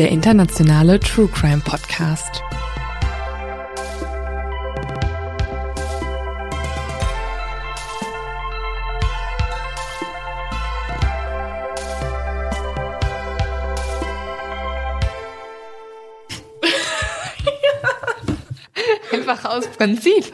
Der internationale True Crime Podcast. Einfach aus Prinzip.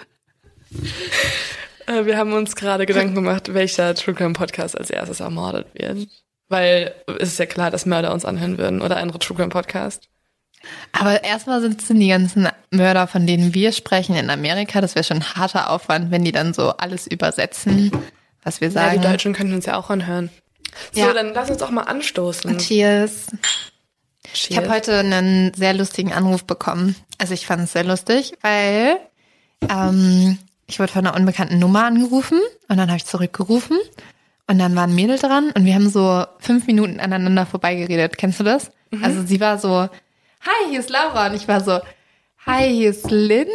Äh, Wir haben uns gerade Gedanken gemacht, welcher True Crime Podcast als erstes ermordet wird. Weil es ist ja klar, dass Mörder uns anhören würden oder andere True Crime Podcast. Aber erstmal sind es die ganzen Mörder, von denen wir sprechen in Amerika. Das wäre schon ein harter Aufwand, wenn die dann so alles übersetzen, was wir Ja, sagen. die Deutschen können uns ja auch anhören. So, Ja. dann lass uns doch mal anstoßen. Cheers. Ich Cheers. habe heute einen sehr lustigen Anruf bekommen. Also ich fand es sehr lustig, weil ähm, ich wurde von einer unbekannten Nummer angerufen und dann habe ich zurückgerufen und dann war ein Mädel dran und wir haben so fünf Minuten aneinander vorbeigeredet. Kennst du das? Also sie war so, hi, hier ist Laura und ich war so, hi, hier ist Lynn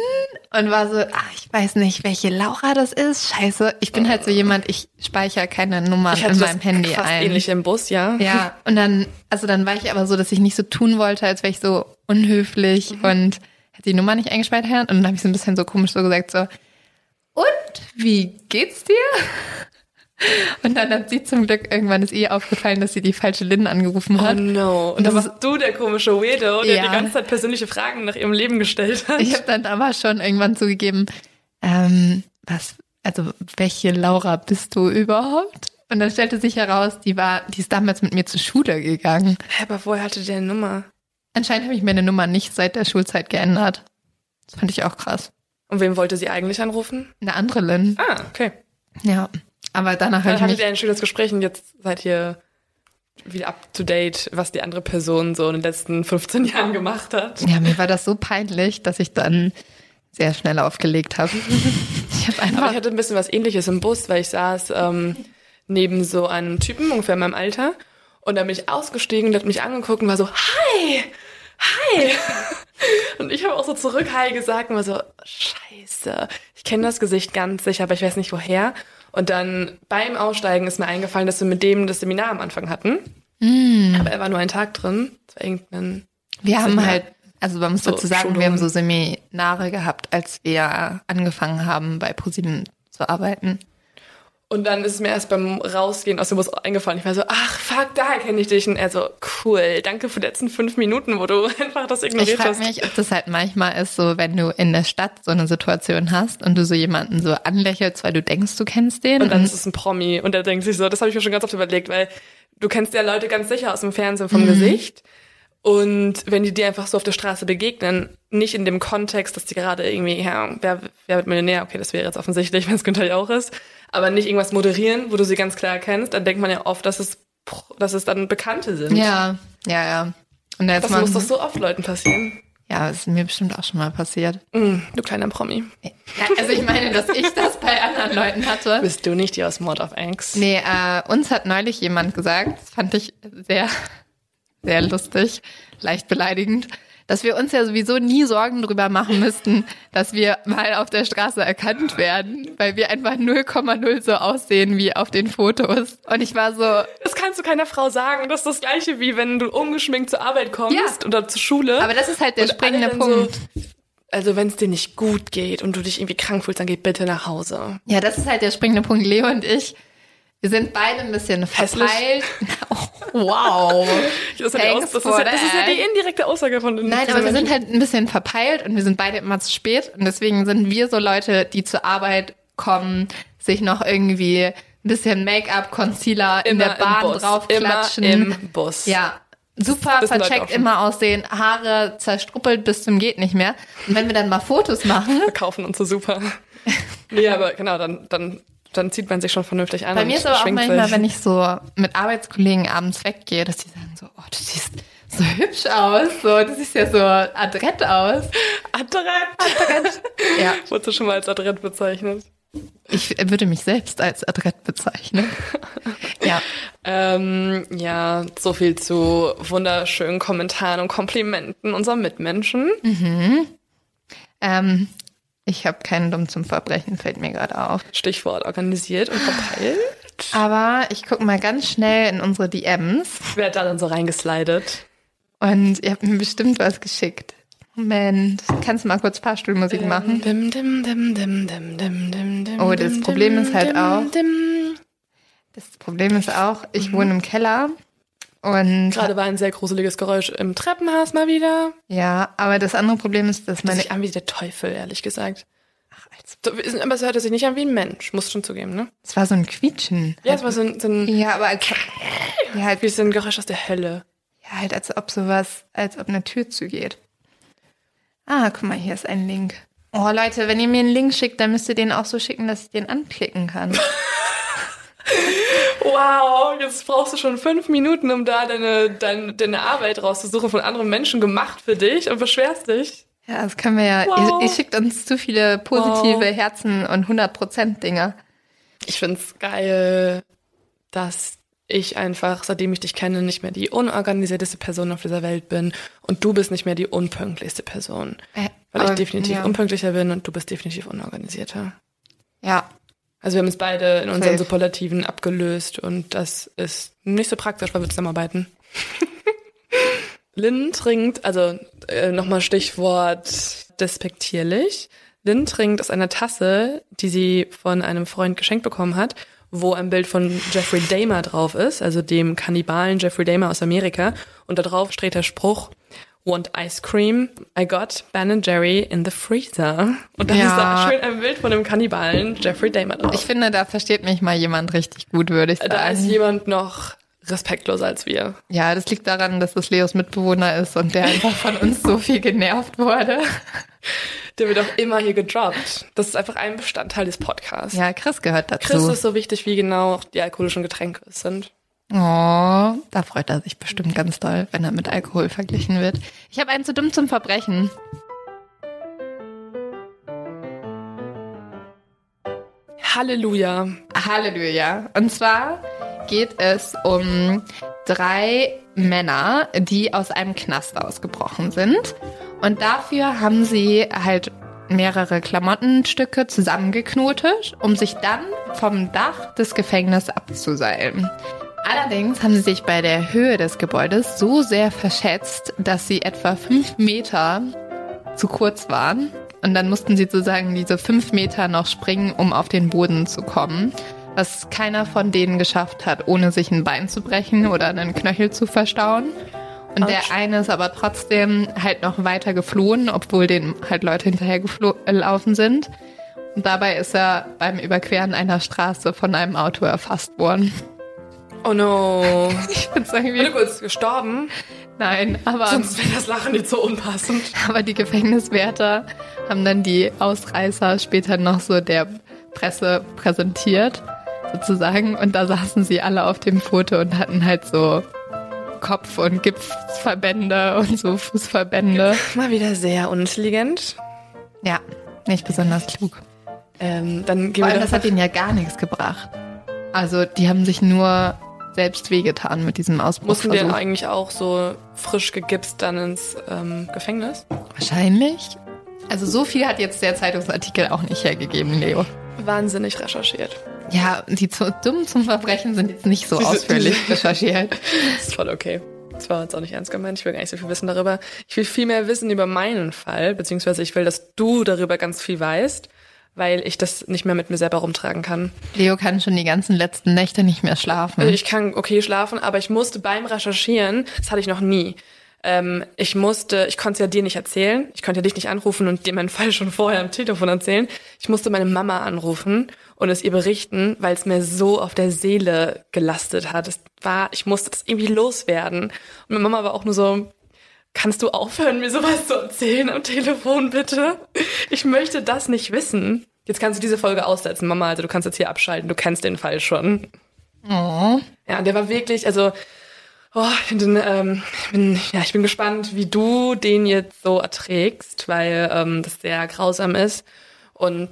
und war so, ach, ich weiß nicht, welche Laura das ist. Scheiße, ich bin halt so jemand, ich speichere keine Nummern in meinem Handy fast ein. ähnlich im Bus, ja. Ja, und dann, also dann war ich aber so, dass ich nicht so tun wollte, als wäre ich so unhöflich Mhm. und hätte die Nummer nicht eingespeichert. Und dann habe ich so ein bisschen so komisch so gesagt, so, und wie geht's dir? Und dann hat sie zum Glück, irgendwann ist ihr aufgefallen, dass sie die falsche Lynn angerufen Oh hat. no. Und Das dann warst du der komische Weirdo, der Ja. die ganze Zeit persönliche Fragen nach ihrem Leben gestellt hat. Ich habe dann aber schon irgendwann zugegeben, ähm, was, also welche Laura bist du überhaupt? Und dann stellte sich heraus, die war, die ist damals mit mir zur Schule gegangen. Hä, aber woher hatte der eine Nummer? Anscheinend habe ich meine Nummer nicht seit der Schulzeit geändert. Das fand ich auch krass. Und wem wollte sie eigentlich anrufen? Eine andere Lynn. Ah, okay. Ja. Aber danach habe Dann ich hattet ihr ein schönes Gespräch und jetzt seid ihr wieder up to date, was die andere Person so in den letzten 15 Jahren gemacht hat. Ja, mir war das so peinlich, dass ich dann sehr schnell aufgelegt habe. Ich Aber einfach. ich hatte ein bisschen was ähnliches im Bus, weil ich saß ähm, neben so einem Typen, ungefähr in meinem Alter. Und dann bin ich ausgestiegen und hat mich angeguckt und war so, hi, hi. Und ich habe auch so zurück hi gesagt und war so, scheiße, ich kenne das Gesicht ganz sicher, aber ich weiß nicht woher. Und dann beim Aussteigen ist mir eingefallen, dass wir mit dem das Seminar am Anfang hatten. Aber er war nur einen Tag drin. Das war irgendein wir haben Seminar. halt, also man muss So, dazu sagen, wir haben so Seminare gehabt, als wir angefangen haben, bei ProSieben zu arbeiten. Und dann ist es mir erst beim Rausgehen aus dem Bus eingefallen. Ich war so, ach fuck, daher kenne ich dich. Und er so, cool, danke für die letzten fünf Minuten, wo du einfach das Ich ignoriert frage hast. mich, ob das halt manchmal ist, so wenn du in der Stadt so eine Situation hast und du so jemanden so anlächelst, weil du denkst, du kennst den. Und dann ist es ein Promi. Und er denkt sich so, das habe ich mir schon ganz oft überlegt, weil du kennst ja Leute ganz sicher aus dem Fernsehen vom Gesicht. Und wenn die dir einfach so auf der Straße begegnen, nicht in dem Kontext, dass die gerade irgendwie, ja, wer, wer wird Millionär? Okay, das wäre jetzt offensichtlich, wenn es Günther Jauch ist. Aber nicht irgendwas moderieren, wo du sie ganz klar kennst, dann denkt man ja oft, dass es, dass es dann Bekannte sind. ja, ja, ja. Und jetzt Das man, muss doch so oft Leuten passieren. ja, das ist mir bestimmt auch schon mal passiert. Mm, du kleiner Promi. Ja, also ich meine, dass ich das bei anderen Leuten hatte. Bist du nicht die aus Mord of X? Nee, äh, uns hat neulich jemand gesagt, das fand ich sehr, sehr lustig, leicht beleidigend, dass wir uns ja sowieso nie Sorgen drüber machen müssten, dass wir mal auf der Straße erkannt werden, weil wir einfach 0,0 so aussehen wie auf den Fotos. Und ich war so, Das kannst du keiner Frau sagen. Das ist das gleiche wie wenn du ungeschminkt zur Arbeit kommst Ja. oder zur Schule. aber das ist halt der springende Punkt. So, also wenn es dir nicht gut geht und du dich irgendwie krank fühlst, dann geh bitte nach Hause. Ja, das ist halt der springende Punkt. Leo und ich, Wir sind beide ein bisschen verpeilt. Oh, wow. Das ist, ja das, ist ja, das ist ja die indirekte Aussage von den Nein, aber wir sind halt ein bisschen verpeilt und wir sind beide immer zu spät. Und deswegen sind wir so Leute, die zur Arbeit kommen, sich noch irgendwie ein bisschen Make-up, Concealer in der im Bahn Bus. draufklatschen. Immer im Bus. Ja, super vercheckt immer aussehen, Haare zerstruppelt bis zum geht nicht mehr. Und wenn wir dann mal Fotos machen, Verkaufen und so super. nee, aber genau, dann, dann, dann zieht man sich schon vernünftig an. bei mir ist aber auch manchmal, sich. wenn ich so mit Arbeitskollegen abends weggehe, dass die sagen so, oh, du siehst so hübsch aus, so, du siehst ja so adrett aus. Adrett. Ja, Wurdest du schon mal als Adrett bezeichnet? ich würde mich selbst als adrett bezeichnen. Ja, Ähm, ja, so viel zu wunderschönen Kommentaren und Komplimenten unserer Mitmenschen. ähm, ich habe keinen Dumm zum Verbrechen, fällt mir gerade auf. Stichwort organisiert und verpeilt. Aber ich gucke mal ganz schnell in unsere DMs Wer hat da dann so reingeslidet? und ihr habt mir bestimmt was geschickt. Moment, kannst du mal kurz Fahrstuhlmusik machen? Dim, dim, dim, dim, dim, dim, dim, dim, Oh, das Problem ist halt auch-. Das Problem ist auch, ich wohne im Keller und Gerade war ein sehr gruseliges Geräusch im Treppenhaus mal wieder. ja, aber das andere Problem ist, dass Das meine sich an wie der Teufel, ehrlich gesagt. Ach, als- So, Aber es hörte sich nicht an wie ein Mensch, musst schon zugeben, ne? es war so ein Quietschen. Ja, es war so ein, so ein, Ja, aber als, ja, halt, wie so ein Geräusch aus der Hölle. ja, halt als ob sowas, als ob eine Tür zugeht. Ah, guck mal, hier ist ein Link. Oh Leute, wenn ihr mir einen Link schickt, dann müsst ihr den auch so schicken, dass ich den anklicken kann. Wow, jetzt brauchst du schon fünf Minuten, um da deine, deine, deine Arbeit rauszusuchen von anderen Menschen gemacht für dich und beschwerst dich. Ja, das können wir ja. Wow. Ihr, ihr schickt uns zu viele positive Wow. Herzen und 100% Dinger. Ich find's geil, dass ich einfach, seitdem ich dich kenne, nicht mehr die unorganisierteste Person auf dieser Welt bin und du bist nicht mehr die unpünktlichste Person. Äh, Weil ich definitiv ja. unpünktlicher bin und du bist definitiv unorganisierter. Ja, Also wir haben uns beide in unseren Safe. Superlativen abgelöst und das ist nicht so praktisch, weil wir zusammenarbeiten. Lynn trinkt, also äh, nochmal Stichwort despektierlich. Lynn trinkt aus einer Tasse, die sie von einem Freund geschenkt bekommen hat, wo ein Bild von Jeffrey Dahmer drauf ist, also dem Kannibalen Jeffrey Dahmer aus Amerika. Und da drauf steht der Spruch, Want ice cream? I got Ben Jerry in the freezer. Und da Ja. ist da schön ein Bild von dem Kannibalen Jeffrey Dahmer drauf. ich finde, da versteht mich mal jemand richtig gut, würde ich sagen. Da ist jemand noch respektloser als wir. Ja, das liegt daran, dass es Leos Mitbewohner ist und der einfach von uns so viel genervt wurde. Der wird auch immer hier gedroppt. Das ist einfach ein Bestandteil des Podcasts. Ja, Chris gehört dazu. Chris ist so wichtig, wie genau die alkoholischen Getränke sind. Oh, da freut er sich bestimmt ganz doll, wenn er mit Alkohol verglichen wird. Ich habe einen zu dumm zum Verbrechen. Halleluja. Halleluja. Und zwar geht es um drei Männer, die aus einem Knast ausgebrochen sind. Und dafür haben sie halt mehrere Klamottenstücke zusammengeknotet, um sich dann vom Dach des Gefängnisses abzuseilen. Allerdings haben sie sich bei der Höhe des Gebäudes so sehr verschätzt, dass sie etwa fünf Meter zu kurz waren. Und dann mussten sie sozusagen diese fünf Meter noch springen, um auf den Boden zu kommen. Was keiner von denen geschafft hat, ohne sich ein Bein zu brechen oder einen Knöchel zu verstauen. Und Autsch. der eine ist aber trotzdem halt noch weiter geflohen, obwohl den halt Leute hinterher geflo- äh, gelaufen sind. Und dabei ist er beim Überqueren einer Straße von einem Auto erfasst worden. Oh no. Ich Warte irgendwie. kurz, gestorben? Nein, aber. Sonst wäre das Lachen nicht so unpassend. Aber die Gefängniswärter haben dann die Ausreißer später noch so der Presse präsentiert, sozusagen. Und da saßen sie alle auf dem Foto und hatten halt so Kopf- und Gipsverbände und so Fußverbände. Mal wieder sehr unintelligent. Ja, nicht besonders klug. Ähm, dann gehen Vor allem, das hat ihnen ja gar nichts gebracht. Also, die haben sich nur selbst wehgetan mit diesem Mussten die denn Ausbruchsversuch. eigentlich auch so frisch gegipst dann ins ähm, Gefängnis? Wahrscheinlich. Also, so viel hat jetzt der Zeitungsartikel auch nicht hergegeben, Leo. Wahnsinnig recherchiert. Ja, die zu dumm zum Verbrechen sind jetzt nicht so Diese- ausführlich diese- recherchiert. Das ist voll okay. Das war jetzt auch nicht ernst gemeint. Ich will gar nicht so viel wissen darüber. Ich will viel mehr wissen über meinen Fall, beziehungsweise ich will, dass du darüber ganz viel weißt. Weil ich das nicht mehr mit mir selber rumtragen kann. Leo kann schon die ganzen letzten Nächte nicht mehr schlafen. Ich kann okay schlafen, aber ich musste beim Recherchieren, das hatte ich noch nie, ähm, ich musste, ich konnte es ja dir nicht erzählen, ich konnte ja dich nicht anrufen und dir meinen Fall schon vorher am Telefon erzählen. Ich musste meine Mama anrufen und es ihr berichten, weil es mir so auf der Seele gelastet hat. Es war, ich musste das irgendwie loswerden. Und meine Mama war auch nur so, kannst du aufhören, mir sowas zu erzählen am Telefon, bitte? Ich möchte das nicht wissen. Jetzt kannst du diese Folge aussetzen, Mama, also du kannst jetzt hier abschalten, du kennst den Fall schon. Oh. Ja, der war wirklich, also Oh, ich bin, ähm, ich bin, ja, ich bin gespannt, wie du den jetzt so erträgst, weil ähm, das sehr grausam ist. Und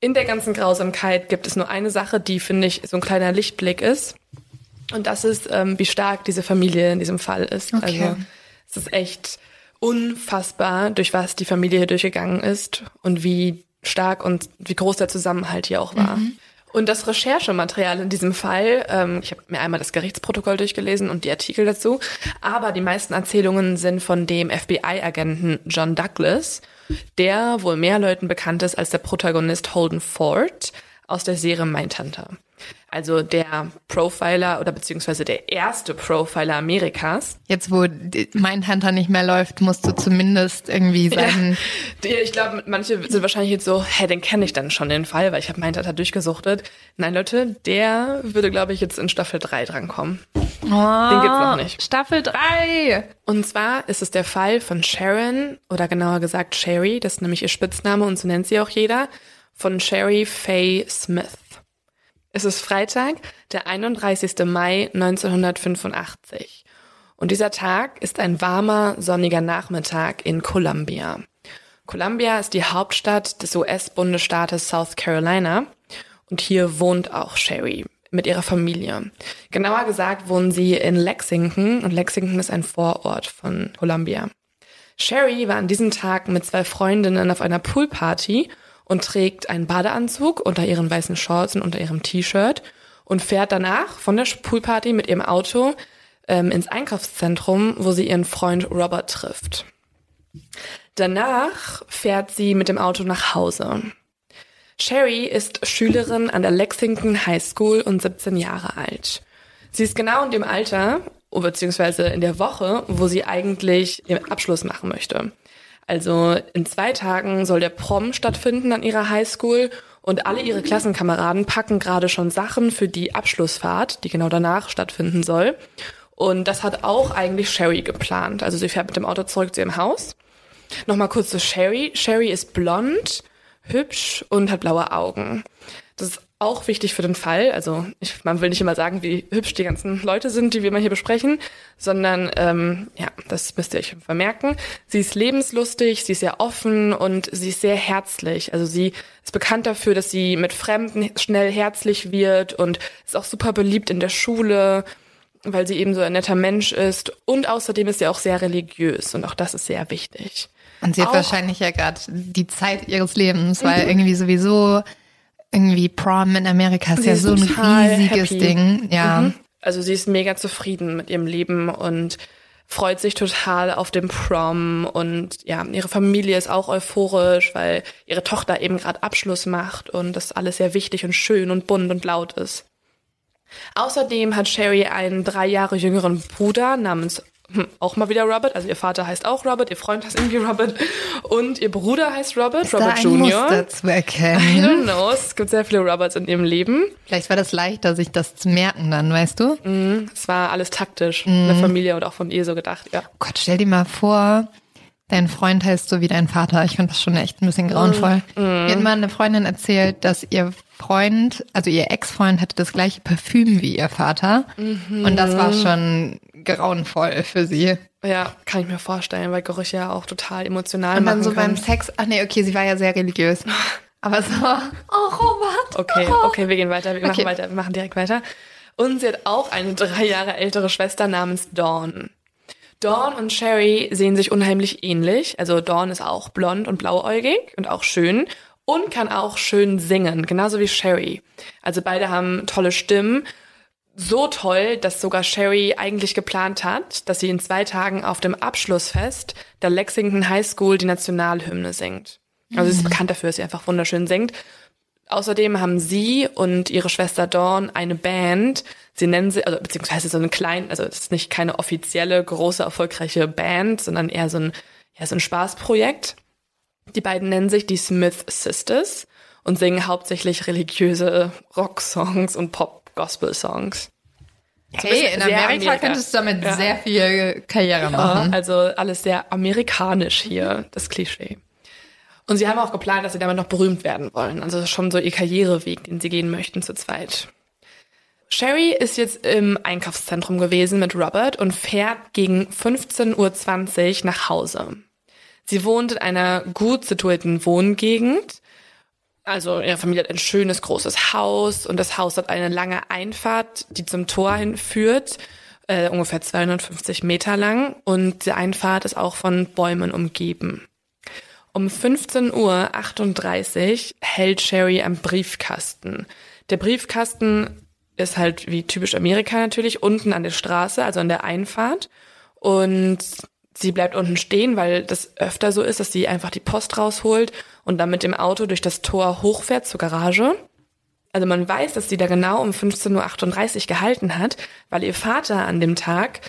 in der ganzen Grausamkeit gibt es nur eine Sache, die, finde ich, so ein kleiner Lichtblick ist. Und das ist, ähm, wie stark diese Familie in diesem Fall ist. Okay. Also es ist echt unfassbar, durch was die Familie hier durchgegangen ist und wie stark und wie groß der Zusammenhalt hier auch war. Und das Recherchematerial in diesem Fall, ähm, ich habe mir einmal das Gerichtsprotokoll durchgelesen und die Artikel dazu, aber die meisten Erzählungen sind von dem FBI-Agenten John Douglas, der wohl mehr Leuten bekannt ist als der Protagonist Holden Ford aus der Serie Mindhunter. Also der Profiler oder beziehungsweise der erste Profiler Amerikas. Jetzt, wo mein Hunter nicht mehr läuft, musst du zumindest irgendwie seinen. Der, ich glaube, manche sind wahrscheinlich jetzt so, hä, den kenne ich dann schon den Fall, weil ich habe Mindhunter durchgesuchtet. Nein, Leute, der würde, glaube ich, jetzt in Staffel 3 drankommen. Oh, Den gibt's noch nicht. Staffel 3. Und zwar ist es der Fall von Sharon, oder genauer gesagt Sherry, das ist nämlich ihr Spitzname und so nennt sie auch jeder, von Sherry Faye Smith. Es ist Freitag, der 31. Mai 1985. Und dieser Tag ist ein warmer, sonniger Nachmittag in Columbia. Columbia ist die Hauptstadt des US-Bundesstaates South Carolina und hier wohnt auch Sherry mit ihrer Familie. Genauer gesagt wohnen sie in Lexington und Lexington ist ein Vorort von Columbia. Sherry war an diesem Tag mit zwei Freundinnen auf einer Poolparty und trägt einen Badeanzug unter ihren weißen Shorts und unter ihrem T-Shirt und fährt danach von der Poolparty mit ihrem Auto ähm, ins Einkaufszentrum, wo sie ihren Freund Robert trifft. Danach fährt sie mit dem Auto nach Hause. Sherry ist Schülerin an der Lexington High School und 17 Jahre alt. Sie ist genau in dem Alter, beziehungsweise in der Woche, wo sie eigentlich ihren Abschluss machen möchte. Also in zwei Tagen soll der Prom stattfinden an ihrer Highschool und alle ihre Klassenkameraden packen gerade schon Sachen für die Abschlussfahrt, die genau danach stattfinden soll. Und das hat auch eigentlich Sherry geplant. Also sie fährt mit dem Auto zurück zu ihrem Haus. Nochmal kurz zu Sherry. Sherry ist blond, hübsch und hat blaue Augen. Auch wichtig für den Fall. Also ich, man will nicht immer sagen, wie hübsch die ganzen Leute sind, die wir mal hier besprechen, sondern ähm, ja, das müsst ihr euch vermerken. Sie ist lebenslustig, sie ist sehr offen und sie ist sehr herzlich. Also sie ist bekannt dafür, dass sie mit Fremden schnell herzlich wird und ist auch super beliebt in der Schule, weil sie eben so ein netter Mensch ist. Und außerdem ist sie auch sehr religiös und auch das ist sehr wichtig. Und sie hat Auch- wahrscheinlich ja gerade die Zeit ihres Lebens, weil irgendwie sowieso irgendwie Prom in Amerika ist Sie ja ist so ein riesiges happy. Ding. Ja. Mhm. Also sie ist mega zufrieden mit ihrem Leben und freut sich total auf den Prom und ja, ihre Familie ist auch euphorisch, weil ihre Tochter eben gerade Abschluss macht und das alles sehr wichtig und schön und bunt und laut ist. Außerdem hat Sherry einen drei Jahre jüngeren Bruder namens auch mal wieder Robert, also ihr Vater heißt auch Robert, ihr Freund heißt irgendwie Robert und ihr Bruder heißt Robert, Ist da Robert ein Jr. Muster zu I erkennen? don't know, es gibt sehr viele Roberts in ihrem Leben. Vielleicht war das leichter, sich das zu merken dann, weißt du? Es war alles taktisch in der Familie und auch von ihr so gedacht, ja. Oh Gott, stell dir mal vor, dein Freund heißt so wie dein Vater. Ich finde das schon echt ein bisschen grauenvoll. Mir hat mal eine Freundin erzählt, dass ihr Freund, also ihr Ex-Freund hatte das gleiche Parfüm wie ihr Vater. Und das war schon grauenvoll für sie. Ja, kann ich mir vorstellen, weil Gerüche ja auch total emotional Und dann machen so beim können. Sex, ach nee, okay, sie war ja sehr religiös. Aber so, oh Robert. Okay, oh. okay, wir gehen weiter, wir machen Okay. weiter, wir machen direkt weiter. Und sie hat auch eine drei Jahre ältere Schwester namens Dawn. Dawn und Sherry sehen sich unheimlich ähnlich. Also Dawn ist auch blond und blauäugig und auch schön und kann auch schön singen, genauso wie Sherry. Also beide haben tolle Stimmen. So toll, dass sogar Sherry eigentlich geplant hat, dass sie in zwei Tagen auf dem Abschlussfest der Lexington High School die Nationalhymne singt. Also sie ist bekannt dafür, dass sie einfach wunderschön singt. Außerdem haben sie und ihre Schwester Dawn eine Band. Sie nennen sie, also beziehungsweise so eine kleine, also es ist nicht keine offizielle, große, erfolgreiche Band, sondern eher so ein, ja, so ein Spaßprojekt. Die beiden nennen sich die Smith Sisters und singen hauptsächlich religiöse Rocksongs und Pop-Gospel-Songs. Hey, in sehr Amerika, könntest du damit Ja. sehr viel Karriere machen. Also alles sehr amerikanisch hier, das Klischee. Und sie haben auch geplant, dass sie damit noch berühmt werden wollen. Also schon so ihr Karriereweg, den sie gehen möchten zu zweit. Sherry ist jetzt im Einkaufszentrum gewesen mit Robert und fährt gegen 15.20 Uhr nach Hause. Sie wohnt in einer gut situierten Wohngegend. Also ihre Familie hat ein schönes großes Haus und das Haus hat eine lange Einfahrt, die zum Tor hinführt, äh, ungefähr 250 Meter lang und die Einfahrt ist auch von Bäumen umgeben. Um 15.38 Uhr hält Sherry am Briefkasten. Der Briefkasten ist halt wie typisch Amerika natürlich unten an der Straße, also an der Einfahrt. Und sie bleibt unten stehen, weil das öfter so ist, dass sie einfach die Post rausholt und dann mit dem Auto durch das Tor hochfährt zur Garage. Also man weiß, dass sie da genau um 15.38 Uhr gehalten hat, weil ihr Vater an dem Tag,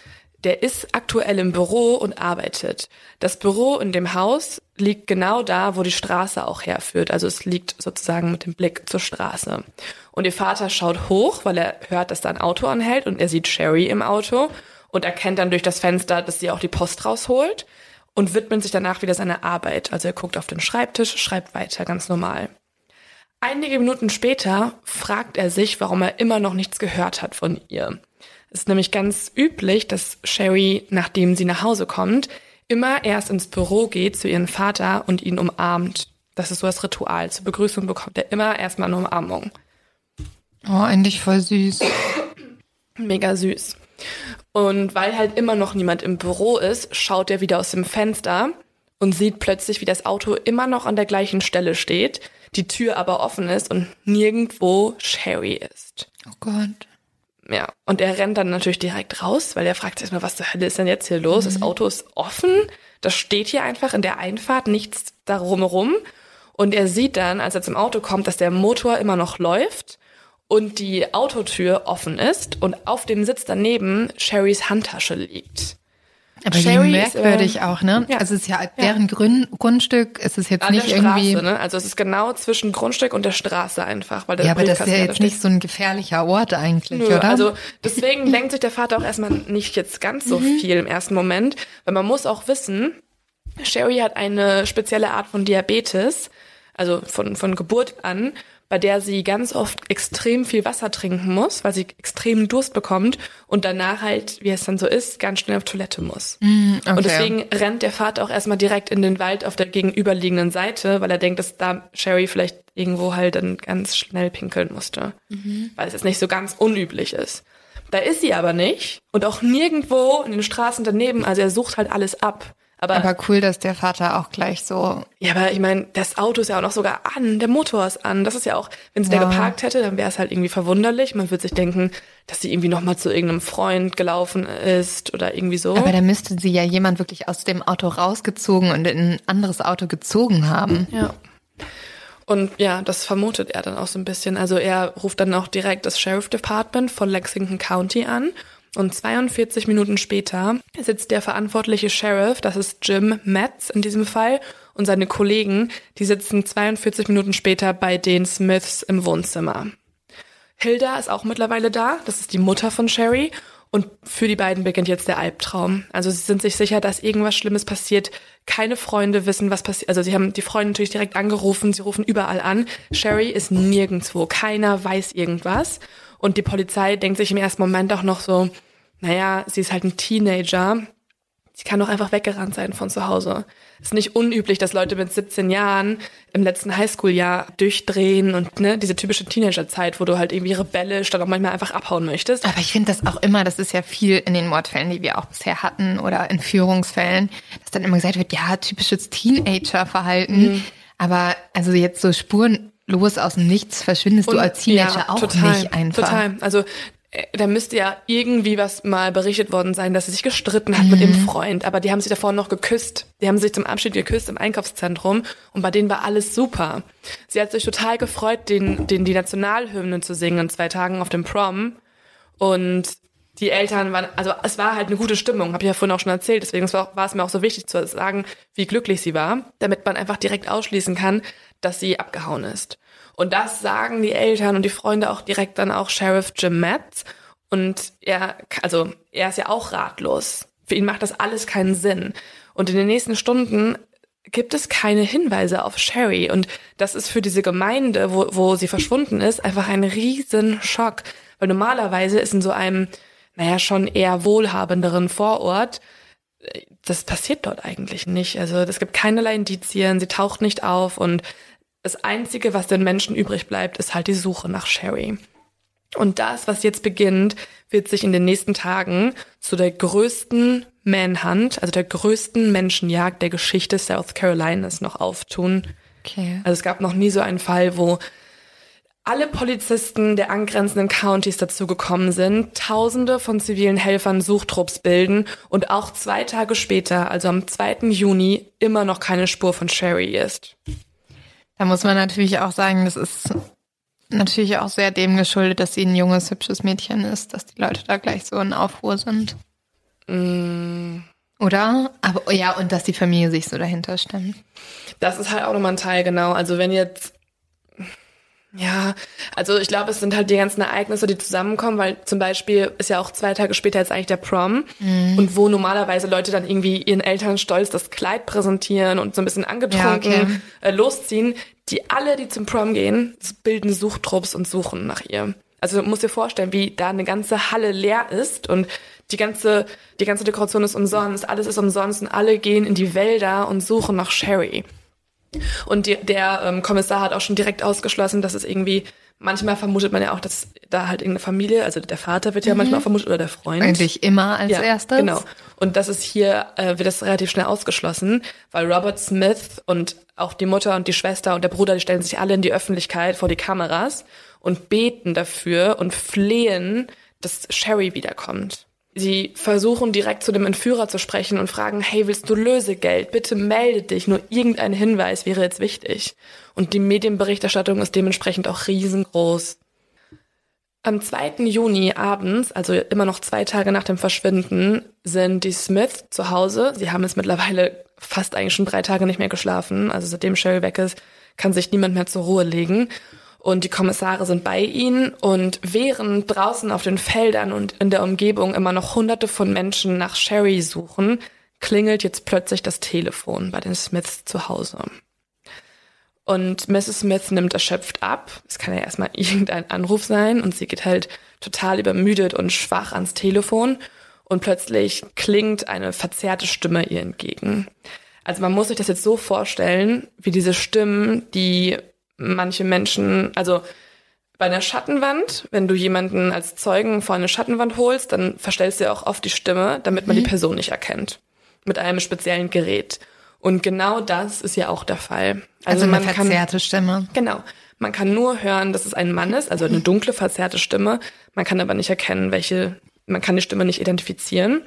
der ist aktuell im Büro und arbeitet. Das Büro in dem Haus liegt genau da, wo die Straße auch herführt. Also es liegt sozusagen mit dem Blick zur Straße. Und ihr Vater schaut hoch, weil er hört, dass da ein Auto anhält und er sieht Sherry im Auto und erkennt dann durch das Fenster, dass sie auch die Post rausholt und widmet sich danach wieder seiner Arbeit. Also er guckt auf den Schreibtisch, schreibt weiter, ganz normal. Einige Minuten später fragt er sich, warum er immer noch nichts gehört hat von ihr. Es ist nämlich ganz üblich, dass Sherry, nachdem sie nach Hause kommt, immer erst ins Büro geht zu ihrem Vater und ihn umarmt. Das ist so das Ritual. Zur Begrüßung bekommt er immer erstmal eine Umarmung. Oh, eigentlich voll süß. Mega süß. Und weil halt immer noch niemand im Büro ist, schaut er wieder aus dem Fenster und sieht plötzlich, wie das Auto immer noch an der gleichen Stelle steht, die Tür aber offen ist und nirgendwo Sherry ist. Oh Gott. Ja, und er rennt dann natürlich direkt raus, weil er fragt sich erstmal, was zur Hölle ist denn jetzt hier los? Das Auto ist offen, das steht hier einfach in der Einfahrt, nichts darum herum. Und er sieht dann, als er zum Auto kommt, dass der Motor immer noch läuft und die Autotür offen ist und auf dem Sitz daneben Sherrys Handtasche liegt. Aber Sherry wie ist, merkwürdig äh, auch, ne? ja. Also es ist ja deren Grün Grundstück, es ist jetzt An nicht der Straße, irgendwie. ne? Also es ist genau zwischen Grundstück und der Straße einfach, weil der Ja, aber das ist ja jetzt nicht so ein gefährlicher Ort eigentlich, Nö, oder? also deswegen denkt sich der Vater auch erstmal nicht jetzt ganz so viel im ersten Moment, weil man muss auch wissen, Sherry hat eine spezielle Art von Diabetes, also von, von Geburt an, bei der sie ganz oft extrem viel Wasser trinken muss, weil sie extrem Durst bekommt und danach halt, wie es dann so ist, ganz schnell auf Toilette muss. okay. Und deswegen rennt der Vater auch erstmal direkt in den Wald auf der gegenüberliegenden Seite, weil er denkt, dass da Sherry vielleicht irgendwo halt dann ganz schnell pinkeln musste. Weil es jetzt nicht so ganz unüblich ist. Da ist sie aber nicht und auch nirgendwo in den Straßen daneben. Also er sucht halt alles ab. Aber, aber cool, dass der Vater auch gleich so. ja, aber ich meine, das Auto ist ja auch noch sogar an, der Motor ist an. Das ist ja auch, wenn sie da Ja. geparkt hätte, dann wäre es halt irgendwie verwunderlich. Man würde sich denken, dass sie irgendwie noch mal zu irgendeinem Freund gelaufen ist oder irgendwie so. Aber da müsste sie ja jemand wirklich aus dem Auto rausgezogen und in ein anderes Auto gezogen haben. Ja. Und ja, das vermutet er dann auch so ein bisschen. Also er ruft dann auch direkt das Sheriff Department von Lexington County an. Und 42 Minuten später sitzt der verantwortliche Sheriff, das ist Jim Metz in diesem Fall, und seine Kollegen, die sitzen 42 Minuten später bei den Smiths im Wohnzimmer. Hilda ist auch mittlerweile da, das ist die Mutter von Sherry. Und für die beiden beginnt jetzt der Albtraum. Also sie sind sich sicher, dass irgendwas Schlimmes passiert. Keine Freunde wissen, was passiert. Also sie haben die Freunde natürlich direkt angerufen, sie rufen überall an. Sherry ist nirgendwo. Keiner weiß irgendwas. Und die Polizei denkt sich im ersten Moment auch noch so, naja, sie ist halt ein Teenager. Sie kann doch einfach weggerannt sein von zu Hause. Es ist nicht unüblich, dass Leute mit 17 Jahren im letzten Highschool-Jahr durchdrehen und ne, diese typische Teenagerzeit, wo du halt irgendwie rebellisch dann auch manchmal einfach abhauen möchtest. Aber ich finde das auch immer, das ist ja viel in den Mordfällen, die wir auch bisher hatten oder Entführungsfällen, dass dann immer gesagt wird, ja, typisches Teenager-Verhalten. Aber also jetzt so spurenlos aus dem Nichts verschwindest du als Teenager auch nicht einfach. Total. Also äh, da müsste ja irgendwie was mal berichtet worden sein, dass sie sich gestritten hat mit ihrem Freund. Aber die haben sich davor noch geküsst. Die haben sich zum Abschied geküsst im Einkaufszentrum und bei denen war alles super. Sie hat sich total gefreut, den, den die Nationalhymnen zu singen in zwei Tagen auf dem Prom. Und die Eltern waren, also es war halt eine gute Stimmung, habe ich ja vorhin auch schon erzählt. Deswegen war, war es mir auch so wichtig zu sagen, wie glücklich sie war, damit man einfach direkt ausschließen kann, dass sie abgehauen ist. Und das sagen die Eltern und die Freunde auch direkt dann auch Sheriff Jim Metz. Und er, also er ist ja auch ratlos. Für ihn macht das alles keinen Sinn. Und in den nächsten Stunden gibt es keine Hinweise auf Sherry. Und das ist für diese Gemeinde, wo, wo sie verschwunden ist, einfach ein riesen Schock. Weil normalerweise ist in so einem, naja, schon eher wohlhabenderen Vorort, das passiert dort eigentlich nicht. Also es gibt keinerlei Indizien, sie taucht nicht auf und das Einzige, was den Menschen übrig bleibt, ist halt die Suche nach Sherry. Und das, was jetzt beginnt, wird sich in den nächsten Tagen zu der größten Manhunt, also der größten Menschenjagd der Geschichte South Carolinas noch auftun. Okay. Also es gab noch nie so einen Fall, wo alle Polizisten der angrenzenden Countys dazugekommen sind, Tausende von zivilen Helfern Suchtrupps bilden und auch zwei Tage später, also am 2. Juni, immer noch keine Spur von Sherry ist. Da muss man natürlich auch sagen, das ist natürlich auch sehr dem geschuldet, dass sie ein junges, hübsches Mädchen ist, dass die Leute da gleich so in Aufruhr sind. Mm. Oder? Aber ja, und dass die Familie sich so dahinter stemmt. Das ist halt auch nochmal ein Teil, genau. Also wenn jetzt ja, also ich glaube, es sind halt die ganzen Ereignisse, die zusammenkommen, weil zum Beispiel ist ja auch zwei Tage später jetzt eigentlich der Prom Mhm. und wo normalerweise Leute dann irgendwie ihren Eltern stolz das Kleid präsentieren und so ein bisschen angetrunken Ja, okay. äh, losziehen, die alle, die zum Prom gehen, bilden Suchtrupps und suchen nach ihr. Also du musst dir vorstellen, wie da eine ganze Halle leer ist und die ganze, die ganze Dekoration ist umsonst, alles ist umsonst und alle gehen in die Wälder und suchen nach Sherry. Und die, der ähm, Kommissar hat auch schon direkt ausgeschlossen, dass es irgendwie, manchmal vermutet man ja auch, dass da halt irgendeine Familie, also der Vater wird ja manchmal auch vermutet oder der Freund. Eigentlich immer als ja, erstes. Genau. Und das ist hier, äh, wird das relativ schnell ausgeschlossen, weil Robert Smith und auch die Mutter und die Schwester und der Bruder, die stellen sich alle in die Öffentlichkeit vor die Kameras und beten dafür und flehen, dass Sherry wiederkommt. Sie versuchen direkt zu dem Entführer zu sprechen und fragen, hey, willst du Lösegeld? Bitte melde dich. Nur irgendein Hinweis wäre jetzt wichtig. Und die Medienberichterstattung ist dementsprechend auch riesengroß. Am 2. Juni abends, also immer noch zwei Tage nach dem Verschwinden, sind die Smith zu Hause. Sie haben jetzt mittlerweile fast eigentlich schon drei Tage nicht mehr geschlafen. Also seitdem Sherry weg ist, kann sich niemand mehr zur Ruhe legen. Und die Kommissare sind bei ihnen. Und während draußen auf den Feldern und in der Umgebung immer noch hunderte von Menschen nach Sherry suchen, klingelt jetzt plötzlich das Telefon bei den Smiths zu Hause. Und Mrs. Smith nimmt erschöpft ab. Es kann ja erstmal irgendein Anruf sein und sie geht halt total übermüdet und schwach ans Telefon und plötzlich klingt eine verzerrte Stimme ihr entgegen. Also man muss sich das jetzt so vorstellen, wie diese Stimmen, die manche Menschen, also bei einer Schattenwand, wenn du jemanden als Zeugen vor eine Schattenwand holst, dann verstellst du ja auch oft die Stimme, damit man die Person nicht erkennt. Mit einem speziellen Gerät. Und genau das ist ja auch der Fall. Also, eine man kann, verzerrte Stimme. Genau. Man kann nur hören, dass es ein Mann ist, also eine dunkle, verzerrte Stimme. Man kann aber nicht erkennen, welche, man kann die Stimme nicht identifizieren.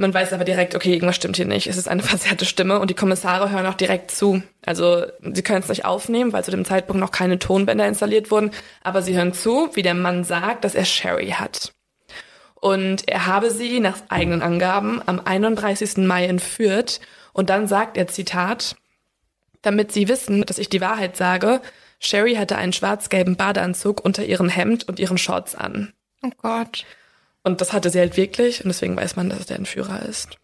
Man weiß aber direkt, okay, irgendwas stimmt hier nicht. Es ist eine verzerrte Stimme und die Kommissare hören auch direkt zu. Also sie können es nicht aufnehmen, weil zu dem Zeitpunkt noch keine Tonbänder installiert wurden, aber sie hören zu, wie der Mann sagt, dass er Sherry hat. Und er habe sie nach eigenen Angaben am 31. Mai entführt und dann sagt er, Zitat, damit sie wissen, dass ich die Wahrheit sage, Sherry hatte einen schwarz-gelben Badeanzug unter ihrem Hemd und ihren Shorts an. Oh Gott. Und das hatte sie halt wirklich und deswegen weiß man, dass es der Entführer ist.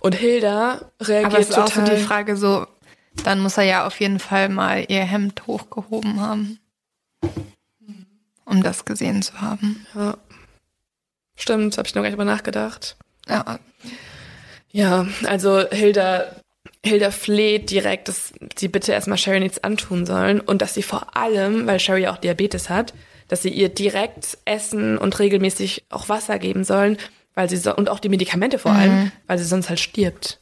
Und Hilda reagiert Aber es ist auch so total. die Frage so, dann muss er ja auf jeden Fall mal ihr Hemd hochgehoben haben. Um das gesehen zu haben. ja. Stimmt, habe ich noch gar nicht drüber nachgedacht. Ja, Ja, also Hilda, Hilda fleht direkt, dass sie bitte erstmal Sherry nichts antun sollen und dass sie vor allem, weil Sherry auch Diabetes hat, dass sie ihr direkt Essen und regelmäßig auch Wasser geben sollen, weil sie so, und auch die Medikamente vor allem, weil sie sonst halt stirbt.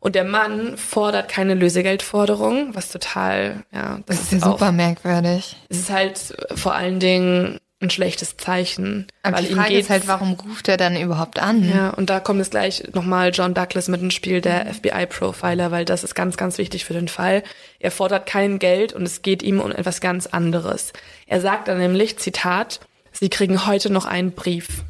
Und der Mann fordert keine Lösegeldforderung, was total, ja, das, das ist ja super merkwürdig. es ist halt vor allen Dingen, ein schlechtes Zeichen. Aber weil die Frage ist halt, warum ruft er dann überhaupt an? ja, und da kommt jetzt gleich nochmal John Douglas mit ins Spiel, der FBI-Profiler, weil das ist ganz, ganz wichtig für den Fall. Er fordert kein Geld und es geht ihm um etwas ganz anderes. Er sagt dann nämlich, Zitat, Sie kriegen heute noch einen Brief.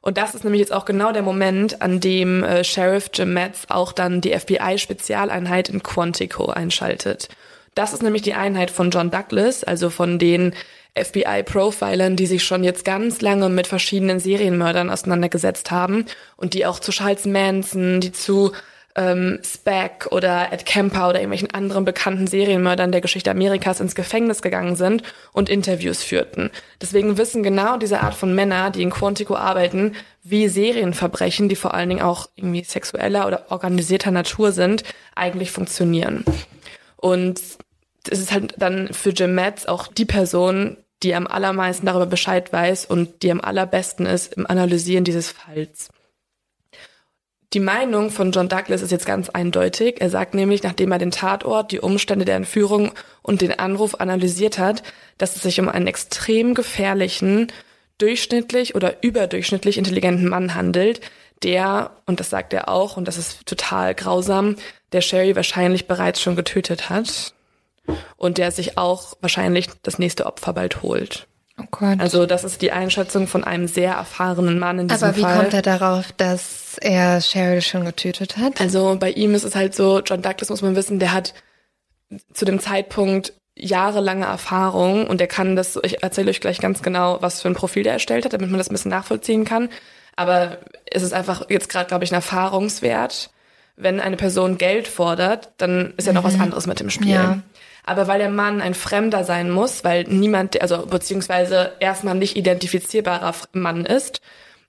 Und das ist nämlich jetzt auch genau der Moment, an dem äh, Sheriff Jim Metz auch dann die FBI-Spezialeinheit in Quantico einschaltet. Das ist nämlich die Einheit von John Douglas, also von den FBI-Profilern, die sich schon jetzt ganz lange mit verschiedenen Serienmördern auseinandergesetzt haben und die auch zu Charles Manson, die zu ähm, Speck oder Ed Kemper oder irgendwelchen anderen bekannten Serienmördern der Geschichte Amerikas ins Gefängnis gegangen sind und Interviews führten. Deswegen wissen genau diese Art von Männer, die in Quantico arbeiten, wie Serienverbrechen, die vor allen Dingen auch irgendwie sexueller oder organisierter Natur sind, eigentlich funktionieren. Und es ist halt dann für Jim Metz auch die Person, die am allermeisten darüber Bescheid weiß und die am allerbesten ist im Analysieren dieses Falls. Die Meinung von John Douglas ist jetzt ganz eindeutig. Er sagt nämlich, nachdem er den Tatort, die Umstände der Entführung und den Anruf analysiert hat, dass es sich um einen extrem gefährlichen, durchschnittlich oder überdurchschnittlich intelligenten Mann handelt, der, und das sagt er auch, und das ist total grausam, der Sherry wahrscheinlich bereits schon getötet hat und der sich auch wahrscheinlich das nächste Opfer bald holt. Oh Gott. Also das ist die Einschätzung von einem sehr erfahrenen Mann in diesem Aber wie Fall. kommt er darauf, dass er Cheryl schon getötet hat? Also bei ihm ist es halt so, John Douglas muss man wissen, der hat zu dem Zeitpunkt jahrelange Erfahrung und der kann das, ich erzähle euch gleich ganz genau, was für ein Profil der erstellt hat, damit man das ein bisschen nachvollziehen kann. Aber es ist einfach jetzt gerade, glaube ich, ein Erfahrungswert. Wenn eine Person Geld fordert, dann ist ja noch was anderes mit dem Spiel. Ja. Aber weil der Mann ein Fremder sein muss, weil niemand, also beziehungsweise erstmal nicht identifizierbarer Mann ist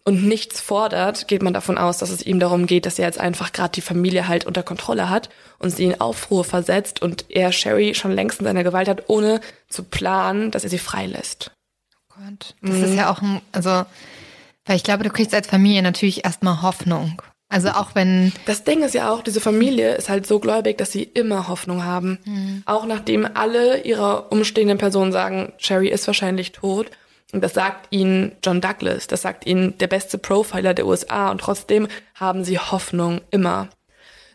und nichts fordert, geht man davon aus, dass es ihm darum geht, dass er jetzt einfach gerade die Familie halt unter Kontrolle hat und sie in Aufruhr versetzt und er Sherry schon längst in seiner Gewalt hat, ohne zu planen, dass er sie freilässt. Oh Gott. Das ist ja auch ein, also, weil ich glaube, du kriegst als Familie natürlich erstmal Hoffnung. Also auch wenn, Das Ding ist ja auch, diese Familie ist halt so gläubig, dass sie immer Hoffnung haben. Auch nachdem alle ihrer umstehenden Personen sagen, Sherry ist wahrscheinlich tot. Und das sagt ihnen John Douglas, das sagt ihnen der beste Profiler der USA und trotzdem haben sie Hoffnung immer.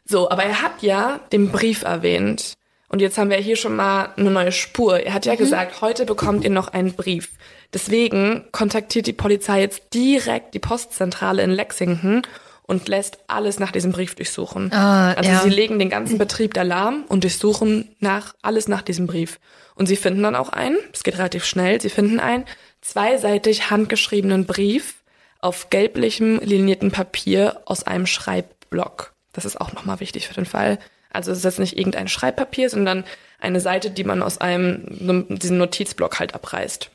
So, aber er hat ja den Brief erwähnt. Und jetzt haben wir hier schon mal eine neue Spur. Er hat ja gesagt, heute bekommt ihr noch einen Brief. Deswegen kontaktiert die Polizei jetzt direkt die Postzentrale in Lexington und lässt alles nach diesem Brief durchsuchen. Ah, also ja. sie legen den ganzen Betrieb Alarm und durchsuchen nach alles nach diesem Brief. Und sie finden dann auch einen, es geht relativ schnell, sie finden einen zweiseitig handgeschriebenen Brief auf gelblichem linierten Papier aus einem Schreibblock. Das ist auch nochmal wichtig für den Fall. Also es ist jetzt nicht irgendein Schreibpapier, sondern eine Seite, die man aus einem, diesem Notizblock halt abreißt.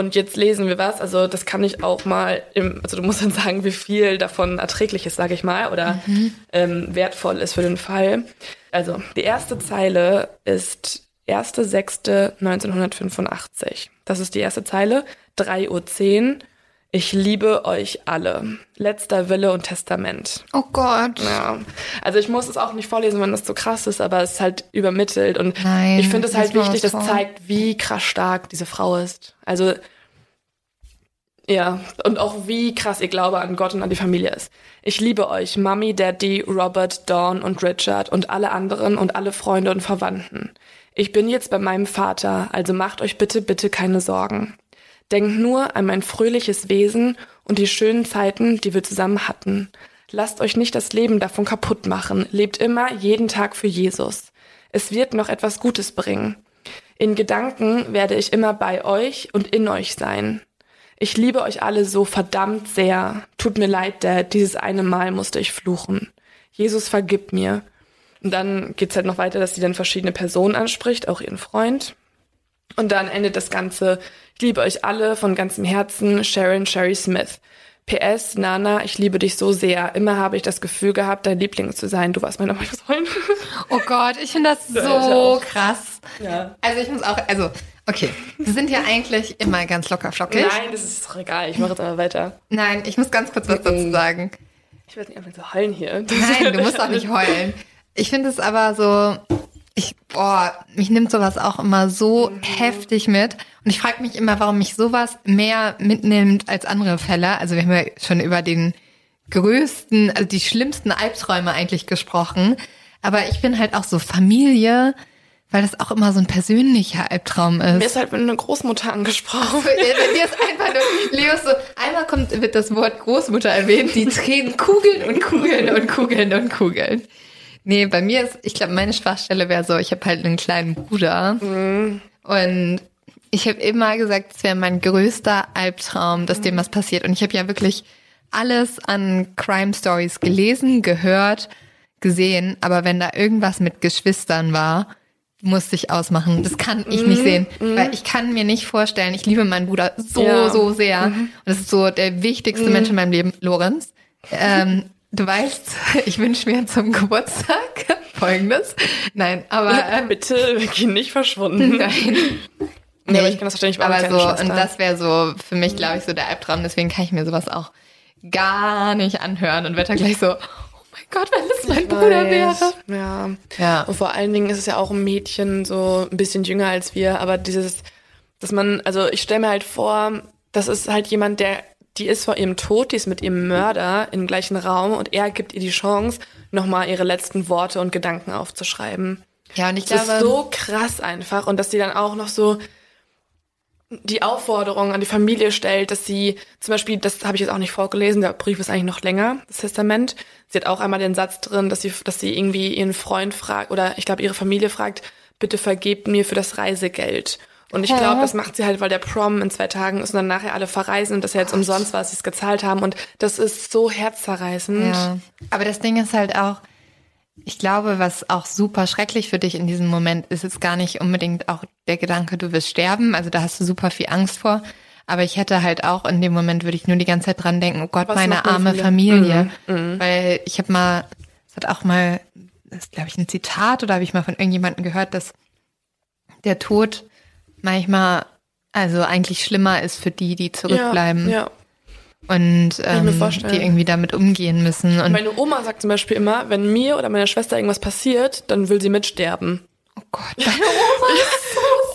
Und jetzt lesen wir was, also das kann ich auch mal, im, also du musst dann sagen, wie viel davon erträglich ist, sage ich mal, oder ähm, wertvoll ist für den Fall. Also die erste Zeile ist 1.6.1985. Das ist die erste Zeile, 3.10 Uhr. Ich liebe euch alle. Letzter Wille und Testament. oh Gott. Ja, also ich muss es auch nicht vorlesen, wenn das so krass ist, aber es ist halt übermittelt und Nein, ich finde es halt wichtig, das zeigt, wie krass stark diese Frau ist. Also ja, und auch wie krass ihr Glaube an Gott und an die Familie ist. Ich liebe euch, Mami, Daddy, Robert, Dawn und Richard und alle anderen und alle Freunde und Verwandten. Ich bin jetzt bei meinem Vater, also macht euch bitte, bitte keine Sorgen. Denkt nur an mein fröhliches Wesen und die schönen Zeiten, die wir zusammen hatten. Lasst euch nicht das Leben davon kaputt machen. Lebt immer jeden Tag für Jesus. Es wird noch etwas Gutes bringen. In Gedanken werde ich immer bei euch und in euch sein. Ich liebe euch alle so verdammt sehr. Tut mir leid, Dad, dieses eine Mal musste ich fluchen. Jesus vergib mir. Und dann geht's halt noch weiter, dass sie dann verschiedene Personen anspricht, auch ihren Freund. Und dann endet das Ganze. Ich liebe euch alle von ganzem Herzen, Sharon Sherry Smith. PS, Nana, ich liebe dich so sehr. Immer habe ich das Gefühl gehabt, dein Liebling zu sein. Du warst meine Freundin. Oh Gott, ich finde das so krass. Ja. Also ich muss auch, also, okay. Wir sind ja eigentlich immer ganz locker flockig. Nein, das ist doch egal. Ich mache jetzt aber weiter. Nein, ich muss ganz kurz was dazu sagen. Ich werde nicht einfach so heulen hier. Nein, du musst auch nicht heulen. Ich finde es aber so, ich, boah, mich nimmt sowas auch immer so heftig mit. Und ich frage mich immer, warum mich sowas mehr mitnimmt als andere Fälle. Also wir haben ja schon über den größten, also die schlimmsten Albträume eigentlich gesprochen. Aber ich bin halt auch so Familie, weil das auch immer so ein persönlicher Albtraum ist. Mir ist halt eine Großmutter angesprochen. Bei dir ist einfach nur, Leo ist so, einmal kommt, wird das Wort Großmutter erwähnt, die Tränen kugeln und kugeln und kugeln und kugeln. Nee, bei mir ist, ich glaube, meine Schwachstelle wäre so, ich habe halt einen kleinen Bruder. Mhm. Und ich habe immer gesagt, es wäre mein größter Albtraum, dass dem was passiert. Und ich habe ja wirklich alles an Crime Stories gelesen, gehört, gesehen. Aber wenn da irgendwas mit Geschwistern war, musste ich ausmachen. Das kann ich nicht sehen, weil ich kann mir nicht vorstellen, ich liebe meinen Bruder so, Ja. so sehr. Und das ist so der wichtigste Mensch in meinem Leben, Lorenz. Ähm, du weißt, ich wünsche mir zum Geburtstag folgendes. Nein, aber ähm, Bitte, wir gehen nicht verschwunden. nein. Nee, aber ich kann das verstehen, ich war aber so, und das wäre so für mich, glaube ich, so der Albtraum. Deswegen kann ich mir sowas auch gar nicht anhören und werde da gleich so, oh mein Gott, wenn das mein Bruder wäre. Ja. Ja. Und vor allen Dingen ist es ja auch ein Mädchen, so ein bisschen jünger als wir, aber dieses, dass man, also ich stelle mir halt vor, das ist halt jemand, der, die ist vor ihrem Tod, die ist mit ihrem Mörder im gleichen Raum und er gibt ihr die Chance, nochmal ihre letzten Worte und Gedanken aufzuschreiben. Ja, und ich Das glaube, ist so krass einfach und dass sie dann auch noch so die Aufforderung an die Familie stellt, dass sie zum Beispiel, das habe ich jetzt auch nicht vorgelesen, der Brief ist eigentlich noch länger, das Testament. Sie hat auch einmal den Satz drin, dass sie, dass sie irgendwie ihren Freund fragt oder ich glaube ihre Familie fragt, bitte vergebt mir für das Reisegeld. Und ich glaube, das macht sie halt, weil der Prom in zwei Tagen ist und dann nachher alle verreisen und das ja jetzt umsonst war, dass sie es gezahlt haben. Und das ist so herzzerreißend. ja. Aber das Ding ist halt auch, ich glaube, was auch super schrecklich für dich in diesem Moment ist, ist gar nicht unbedingt auch der Gedanke, du wirst sterben. Also da hast du super viel Angst vor. Aber ich hätte halt auch in dem Moment würde ich nur die ganze Zeit dran denken, oh Gott, Was meine arme Familie? Familie. Weil ich habe mal, es hat auch mal, das ist glaube ich ein Zitat oder habe ich mal von irgendjemandem gehört, dass der Tod manchmal also eigentlich schlimmer ist für die, die zurückbleiben Ja, ja. und ähm, die irgendwie damit umgehen müssen. Und Meine Oma sagt zum Beispiel immer, wenn mir oder meiner Schwester irgendwas passiert, dann will sie mitsterben. oh Gott, deine Oma.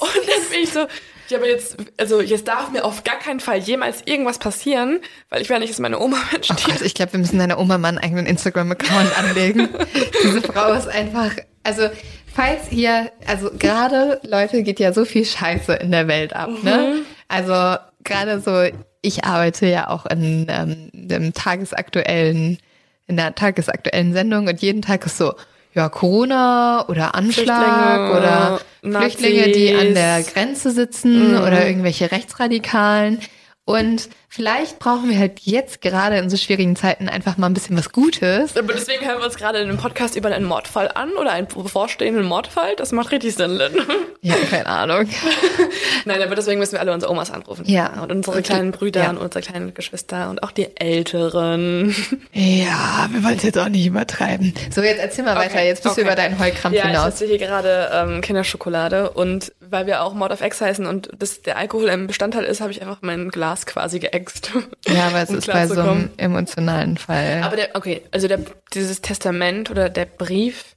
Und dann bin ich so, ja, aber jetzt, also jetzt darf mir auf gar keinen Fall jemals irgendwas passieren, weil ich will nicht, dass meine Oma Oh mitstirbt. Gott, ich glaube, wir müssen deiner Oma mal einen eigenen Instagram-Account anlegen. Diese Frau ist einfach, also falls ihr, also gerade Leute geht ja so viel Scheiße in der Welt ab, ne? Also gerade so, ich arbeite ja auch in ähm, dem tagesaktuellen, in der tagesaktuellen Sendung und jeden Tag ist so, ja, Corona oder Anschlag Flüchtlinge, oder Flüchtlinge, die an der Nazis. Grenze sitzen oder irgendwelche Rechtsradikalen. Und vielleicht brauchen wir halt jetzt gerade in so schwierigen Zeiten einfach mal ein bisschen was Gutes. Aber deswegen hören wir uns gerade in dem Podcast über einen Mordfall an oder einen bevorstehenden Mordfall. Das macht richtig Sinn, Lynn. Ja, keine Ahnung. Nein, aber deswegen müssen wir alle unsere Omas anrufen. Ja. Und unsere Okay. kleinen Brüder Ja. und unsere kleinen Geschwister und auch die Älteren. Ja, wir wollen es jetzt auch nicht übertreiben. So, jetzt erzähl mal weiter. Jetzt bist okay. du über deinen Heulkrampf Ja, ich hinaus. esse hier gerade ähm, Kinderschokolade und weil wir auch Mod of X heißen und das, der Alkohol im Bestandteil ist, habe ich einfach mein Glas quasi geäxt. Ja, aber es um ist bei so einem emotionalen Fall. Aber der, okay, also der, dieses Testament oder der Brief,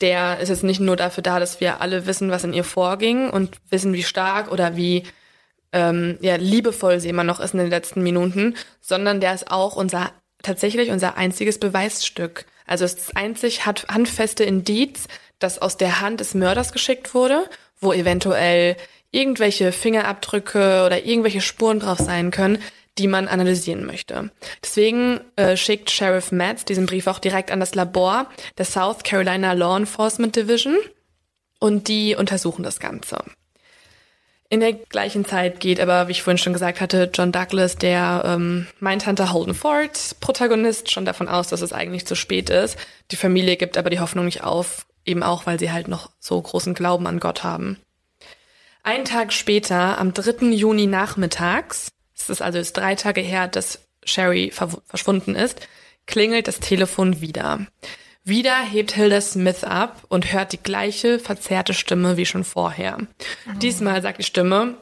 der ist jetzt nicht nur dafür da, dass wir alle wissen, was in ihr vorging und wissen, wie stark oder wie ähm, ja, liebevoll sie immer noch ist in den letzten Minuten, sondern der ist auch unser tatsächlich unser einziges Beweisstück. Also es ist das einzig hat handfeste Indiz, das aus der Hand des Mörders geschickt wurde, wo eventuell irgendwelche Fingerabdrücke oder irgendwelche Spuren drauf sein können, die man analysieren möchte. Deswegen äh, schickt Sheriff Matz diesen Brief auch direkt an das Labor der South Carolina Law Enforcement Division und die untersuchen das Ganze. In der gleichen Zeit geht aber, wie ich vorhin schon gesagt hatte, John Douglas, der ähm, Mindhunter Holden Ford, Protagonist, schon davon aus, dass es eigentlich zu spät ist. Die Familie gibt aber die Hoffnung nicht auf, eben auch, weil sie halt noch so großen Glauben an Gott haben. Einen Tag später, am 3. Juni nachmittags, es ist also jetzt drei Tage her, dass Sherry verschwunden ist, klingelt das Telefon wieder. Wieder hebt Hilda Smith ab und hört die gleiche verzerrte Stimme wie schon vorher. Diesmal sagt die Stimme,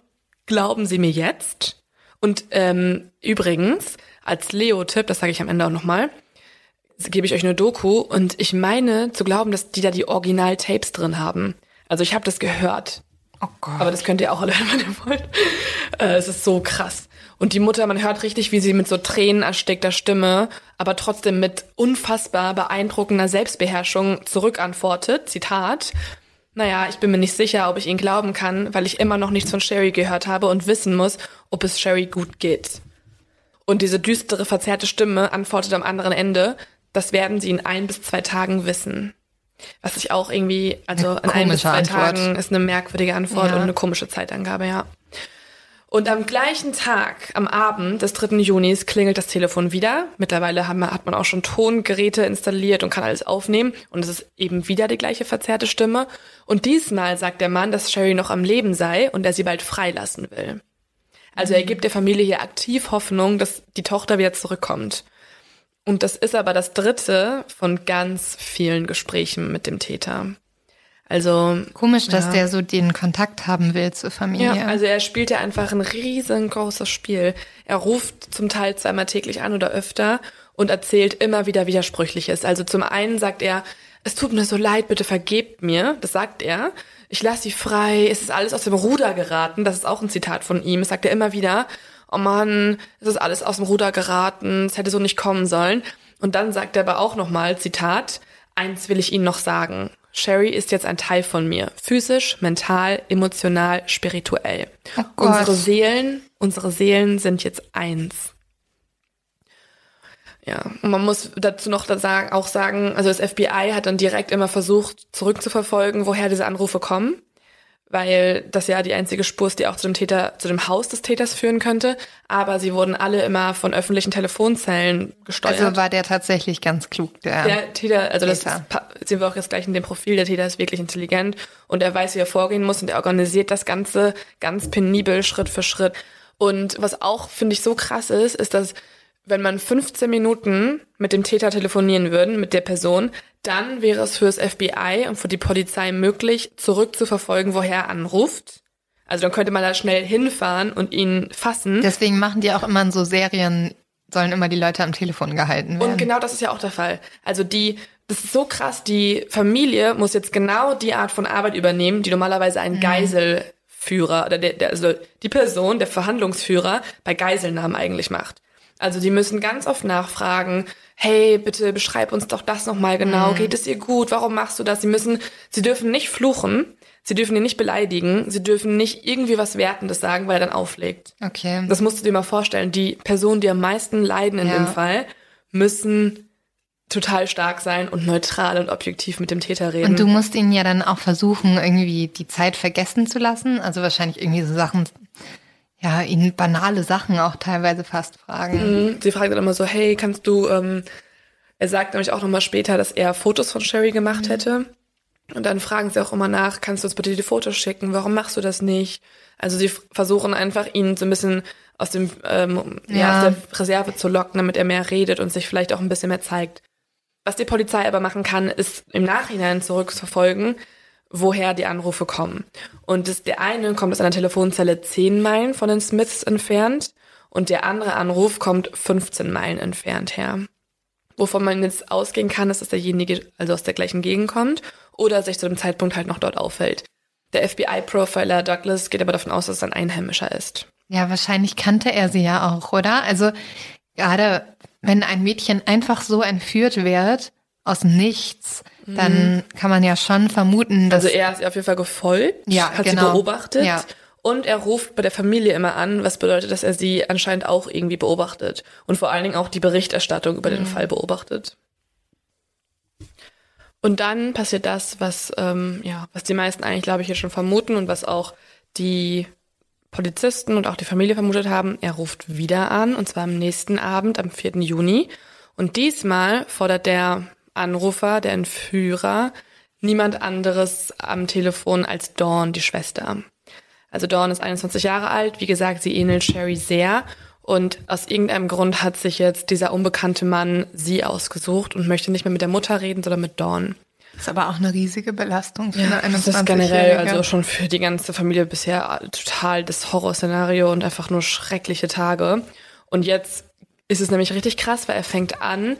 glauben Sie mir jetzt? Und ähm, übrigens, als Leo-Tipp, das sage ich am Ende auch nochmal, gebe ich euch eine Doku und ich meine zu glauben, dass die da die Original-Tapes drin haben. Also ich habe das gehört. Oh Gott. Aber das könnt ihr auch alle, wenn ihr wollt. Äh, es ist so krass. Und die Mutter, man hört richtig, wie sie mit so Tränen erstickter Stimme, aber trotzdem mit unfassbar beeindruckender Selbstbeherrschung zurückantwortet. Zitat. Naja, ich bin mir nicht sicher, ob ich ihn glauben kann, weil ich immer noch nichts von Sherry gehört habe und wissen muss, ob es Sherry gut geht. Und diese düstere, verzerrte Stimme antwortet am anderen Ende, das werden sie in ein bis zwei Tagen wissen. Was ich auch irgendwie, also in ein bis zwei Antwort. Tagen ist eine merkwürdige Antwort Ja. und eine komische Zeitangabe, ja. Und am gleichen Tag, am Abend des 3. Junis, klingelt das Telefon wieder. Mittlerweile haben, hat man auch schon Tongeräte installiert und kann alles aufnehmen. Und es ist eben wieder die gleiche verzerrte Stimme. Und diesmal sagt der Mann, dass Sherry noch am Leben sei und er sie bald freilassen will. Also er gibt der Familie hier aktiv Hoffnung, dass die Tochter wieder zurückkommt. Und das ist aber das dritte von ganz vielen Gesprächen mit dem Täter. Also Komisch, dass Ja. der so den Kontakt haben will zur Familie. ja, also er spielt ja einfach ein riesengroßes Spiel. Er ruft zum Teil zweimal täglich an oder öfter und erzählt immer wieder Widersprüchliches. Also zum einen sagt er, es tut mir so leid, bitte vergebt mir. Das sagt er. Ich lasse sie frei. Es ist alles aus dem Ruder geraten. Das ist auch ein Zitat von ihm. Das sagt er immer wieder. Oh Mann, es ist alles aus dem Ruder geraten. Es hätte so nicht kommen sollen. Und dann sagt er aber auch nochmal, Zitat, eins will ich Ihnen noch sagen. Sherry ist jetzt ein Teil von mir. Physisch, mental, emotional, spirituell. Oh unsere Seelen, unsere Seelen sind jetzt eins. Ja, und man muss dazu noch da sagen, auch sagen, also das FBI hat dann direkt immer versucht, zurückzuverfolgen, woher diese Anrufe kommen, weil das ja die einzige Spur ist, die auch zu dem Täter, zu dem Haus des Täters führen könnte. Aber sie wurden alle immer von öffentlichen Telefonzellen gesteuert. Also war der tatsächlich ganz klug, der. Der Täter, also das Täter. ist, sehen wir auch jetzt gleich in dem Profil, der Täter ist wirklich intelligent und er weiß, wie er vorgehen muss und er organisiert das Ganze ganz penibel, Schritt für Schritt. Und was auch, finde ich, so krass ist, ist, dass wenn man 15 Minuten mit dem Täter telefonieren würden, mit der Person, dann wäre es für das FBI und für die Polizei möglich, zurückzuverfolgen, woher er anruft. Also dann könnte man da schnell hinfahren und ihn fassen. Deswegen machen die auch immer in so Serien, sollen immer die Leute am Telefon gehalten werden. Und genau das ist ja auch der Fall. Also die, das ist so krass, die Familie muss jetzt genau die Art von Arbeit übernehmen, die normalerweise ein Geiselführer oder der, der, also die Person, der Verhandlungsführer bei Geiselnahmen eigentlich macht. Also die müssen ganz oft nachfragen, hey, bitte beschreib uns doch das nochmal genau, geht es ihr gut, warum machst du das? Sie müssen, sie dürfen nicht fluchen, sie dürfen ihn nicht beleidigen, sie dürfen nicht irgendwie was Wertendes sagen, weil er dann auflegt. okay. Das musst du dir mal vorstellen. Die Personen, die am meisten leiden in Ja. dem Fall, müssen total stark sein und neutral und objektiv mit dem Täter reden. Und du musst ihn ja dann auch versuchen, irgendwie die Zeit vergessen zu lassen. Also wahrscheinlich irgendwie so Sachen, ja, ihn banale Sachen auch teilweise fast fragen. Mhm. Sie fragt dann immer so, hey, kannst du, ähm, er sagt nämlich auch nochmal später, dass er Fotos von Sherry gemacht hätte. Und dann fragen sie auch immer nach, kannst du uns bitte die Fotos schicken? Warum machst du das nicht? Also sie versuchen einfach, ihn so ein bisschen aus dem, ähm, ja. Ja. aus der Reserve zu locken, damit er mehr redet und sich vielleicht auch ein bisschen mehr zeigt. Was die Polizei aber machen kann, ist im Nachhinein zurückzuverfolgen, woher die Anrufe kommen. Und das, der eine kommt aus einer Telefonzelle 10 Meilen von den Smiths entfernt und der andere Anruf kommt 15 Meilen entfernt her. Wovon man jetzt ausgehen kann, ist, dass derjenige also aus der gleichen Gegend kommt oder sich zu dem Zeitpunkt halt noch dort aufhält. Der FBI-Profiler Douglas geht aber davon aus, dass es ein Einheimischer ist. Ja, wahrscheinlich kannte er sie ja auch, oder? Also gerade wenn ein Mädchen einfach so entführt wird aus nichts, dann kann man ja schon vermuten, dass Also er ist auf jeden Fall gefolgt, Ja, hat genau. sie beobachtet Ja. und er ruft bei der Familie immer an, was bedeutet, dass er sie anscheinend auch irgendwie beobachtet und vor allen Dingen auch die Berichterstattung über Mhm. den Fall beobachtet. Und dann passiert das, was ähm, ja, was die meisten eigentlich, glaube ich, hier schon vermuten und was auch die Polizisten und auch die Familie vermutet haben. Er ruft wieder an und zwar am nächsten Abend, am 4. Juni. Und diesmal fordert der Anrufer, der Entführer, niemand anderes am Telefon als Dawn, die Schwester. Also Dawn ist 21 Jahre alt. Wie gesagt, sie ähnelt Sherry sehr. Und aus irgendeinem Grund hat sich jetzt dieser unbekannte Mann sie ausgesucht und möchte nicht mehr mit der Mutter reden, sondern mit Dawn. ist aber auch eine riesige Belastung für eine Das ist generell 21-Jährige. also schon für die ganze Familie bisher total das Horrorszenario und einfach nur schreckliche Tage. Und jetzt ist es nämlich richtig krass, weil er fängt an,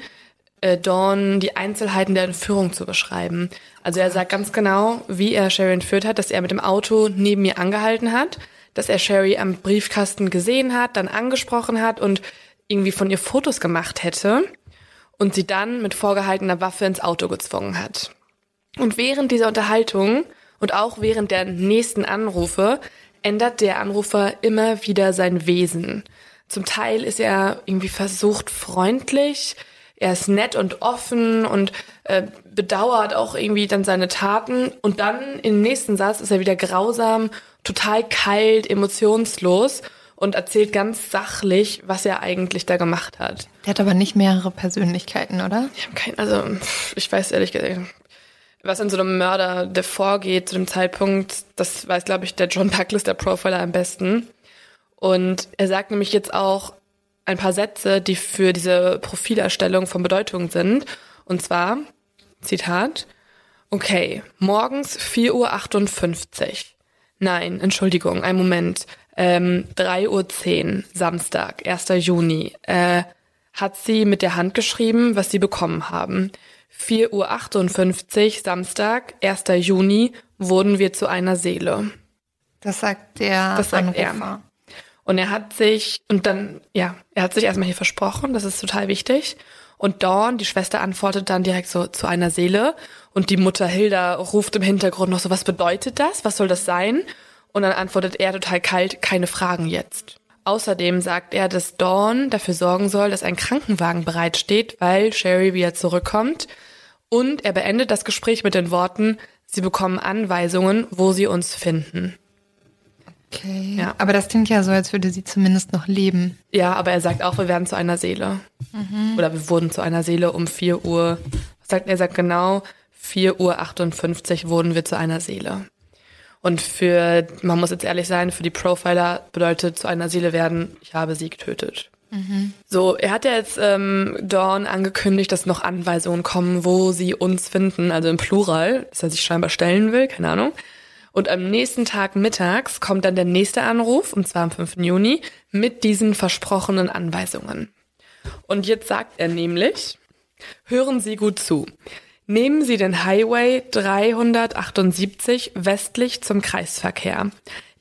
äh, Dawn die Einzelheiten der Entführung zu beschreiben. Also er sagt ganz genau, wie er Sherry entführt hat, dass er mit dem Auto neben mir angehalten hat, dass er Sherry am Briefkasten gesehen hat, dann angesprochen hat und irgendwie von ihr Fotos gemacht hätte und sie dann mit vorgehaltener Waffe ins Auto gezwungen hat. Und während dieser Unterhaltung und auch während der nächsten Anrufe ändert der Anrufer immer wieder sein Wesen. Zum Teil ist er irgendwie versucht freundlich, er ist nett und offen und äh, bedauert auch irgendwie dann seine Taten und dann im nächsten Satz ist er wieder grausam, total kalt, emotionslos und erzählt ganz sachlich, was er eigentlich da gemacht hat. Der hat aber nicht mehrere Persönlichkeiten, oder? Ich habe kein, also ich weiß ehrlich gesagt, was in so einem Mörder der vorgeht zu dem Zeitpunkt, das weiß, glaube ich, der John Douglas, der Profiler, am besten. Und er sagt nämlich jetzt auch ein paar Sätze, die für diese Profilerstellung von Bedeutung sind. Und zwar, Zitat, okay, morgens 4.58 Uhr. Nein, Entschuldigung, ein Moment. Ähm, 3.10 Uhr, Samstag, 1. Juni. Äh, hat sie mit der Hand geschrieben, was sie bekommen haben. 4.58 Uhr, Samstag, 1. Juni, wurden wir zu einer Seele. Das sagt der Das sagt Anrufer. er. Und er hat sich, und dann, ja, er hat sich erstmal hier versprochen, das ist total wichtig. Und Dawn, die Schwester, antwortet dann direkt so zu einer Seele. Und die Mutter Hilda ruft im Hintergrund noch so, was bedeutet das? Was soll das sein? Und dann antwortet er total kalt, keine Fragen jetzt. Außerdem sagt er, dass Dawn dafür sorgen soll, dass ein Krankenwagen bereitsteht, weil Sherry wieder zurückkommt. Und er beendet das Gespräch mit den Worten, sie bekommen Anweisungen, wo sie uns finden. Okay. Ja. Aber das klingt ja so, als würde sie zumindest noch leben. Ja, aber er sagt auch, wir werden zu einer Seele. Oder wir wurden zu einer Seele um 4 Uhr. Was sagt er? Er sagt genau, 4 Uhr 58 wurden wir zu einer Seele. Und für, man muss jetzt ehrlich sein, für die Profiler bedeutet zu einer Seele werden, ich habe sie getötet. So, er hat ja jetzt ähm, Dawn angekündigt, dass noch Anweisungen kommen, wo sie uns finden, also im Plural, dass er sich scheinbar stellen will, keine Ahnung. Und am nächsten Tag mittags kommt dann der nächste Anruf, und zwar am 5. Juni, mit diesen versprochenen Anweisungen. Und jetzt sagt er nämlich, hören Sie gut zu. Nehmen Sie den Highway 378 westlich zum Kreisverkehr.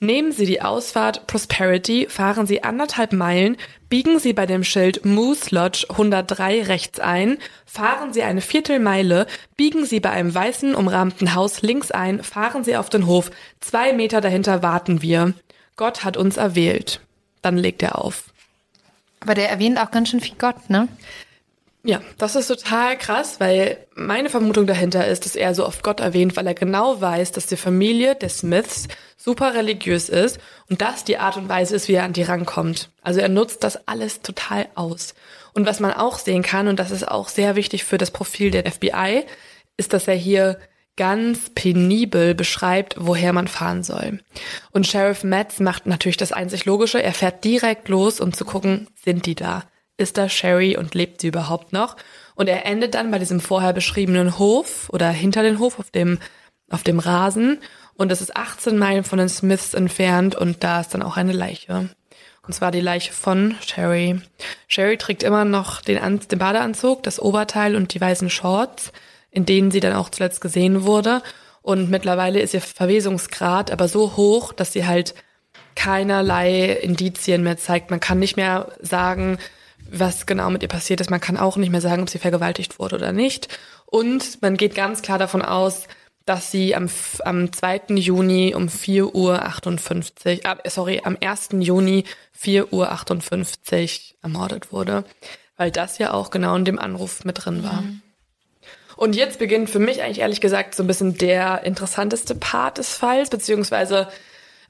Nehmen Sie die Ausfahrt Prosperity, fahren Sie anderthalb Meilen, biegen Sie bei dem Schild Moose Lodge 103 rechts ein, fahren Sie eine Viertelmeile, biegen Sie bei einem weißen umrahmten Haus links ein, fahren Sie auf den Hof, zwei Meter dahinter warten wir. Gott hat uns erwählt. Dann legt er auf. Aber der erwähnt auch ganz schön viel Gott, ne? Ja, das ist total krass, weil meine Vermutung dahinter ist, dass er so oft Gott erwähnt, weil er genau weiß, dass die Familie der Smiths super religiös ist und das die Art und Weise ist, wie er an die rankommt. Also er nutzt das alles total aus. Und was man auch sehen kann, und das ist auch sehr wichtig für das Profil der FBI, ist, dass er hier ganz penibel beschreibt, woher man fahren soll. Und Sheriff Metz macht natürlich das einzig Logische. Er fährt direkt los, um zu gucken, sind die da? Ist da Sherry und lebt sie überhaupt noch? Und er endet dann bei diesem vorher beschriebenen Hof oder hinter den Hof auf dem, auf dem Rasen. Und das ist 18 Meilen von den Smiths entfernt und da ist dann auch eine Leiche. Und zwar die Leiche von Sherry. Sherry trägt immer noch den, An den Badeanzug, das Oberteil und die weißen Shorts, in denen sie dann auch zuletzt gesehen wurde. Und mittlerweile ist ihr Verwesungsgrad aber so hoch, dass sie halt keinerlei Indizien mehr zeigt. Man kann nicht mehr sagen, was genau mit ihr passiert ist. Man kann auch nicht mehr sagen, ob sie vergewaltigt wurde oder nicht. Und man geht ganz klar davon aus, dass sie am, am 2. Juni um 4 Uhr 58, äh, sorry, am 1. Juni 4 Uhr 58 ermordet wurde, weil das ja auch genau in dem Anruf mit drin war. Und jetzt beginnt für mich eigentlich ehrlich gesagt so ein bisschen der interessanteste Part des Falls, beziehungsweise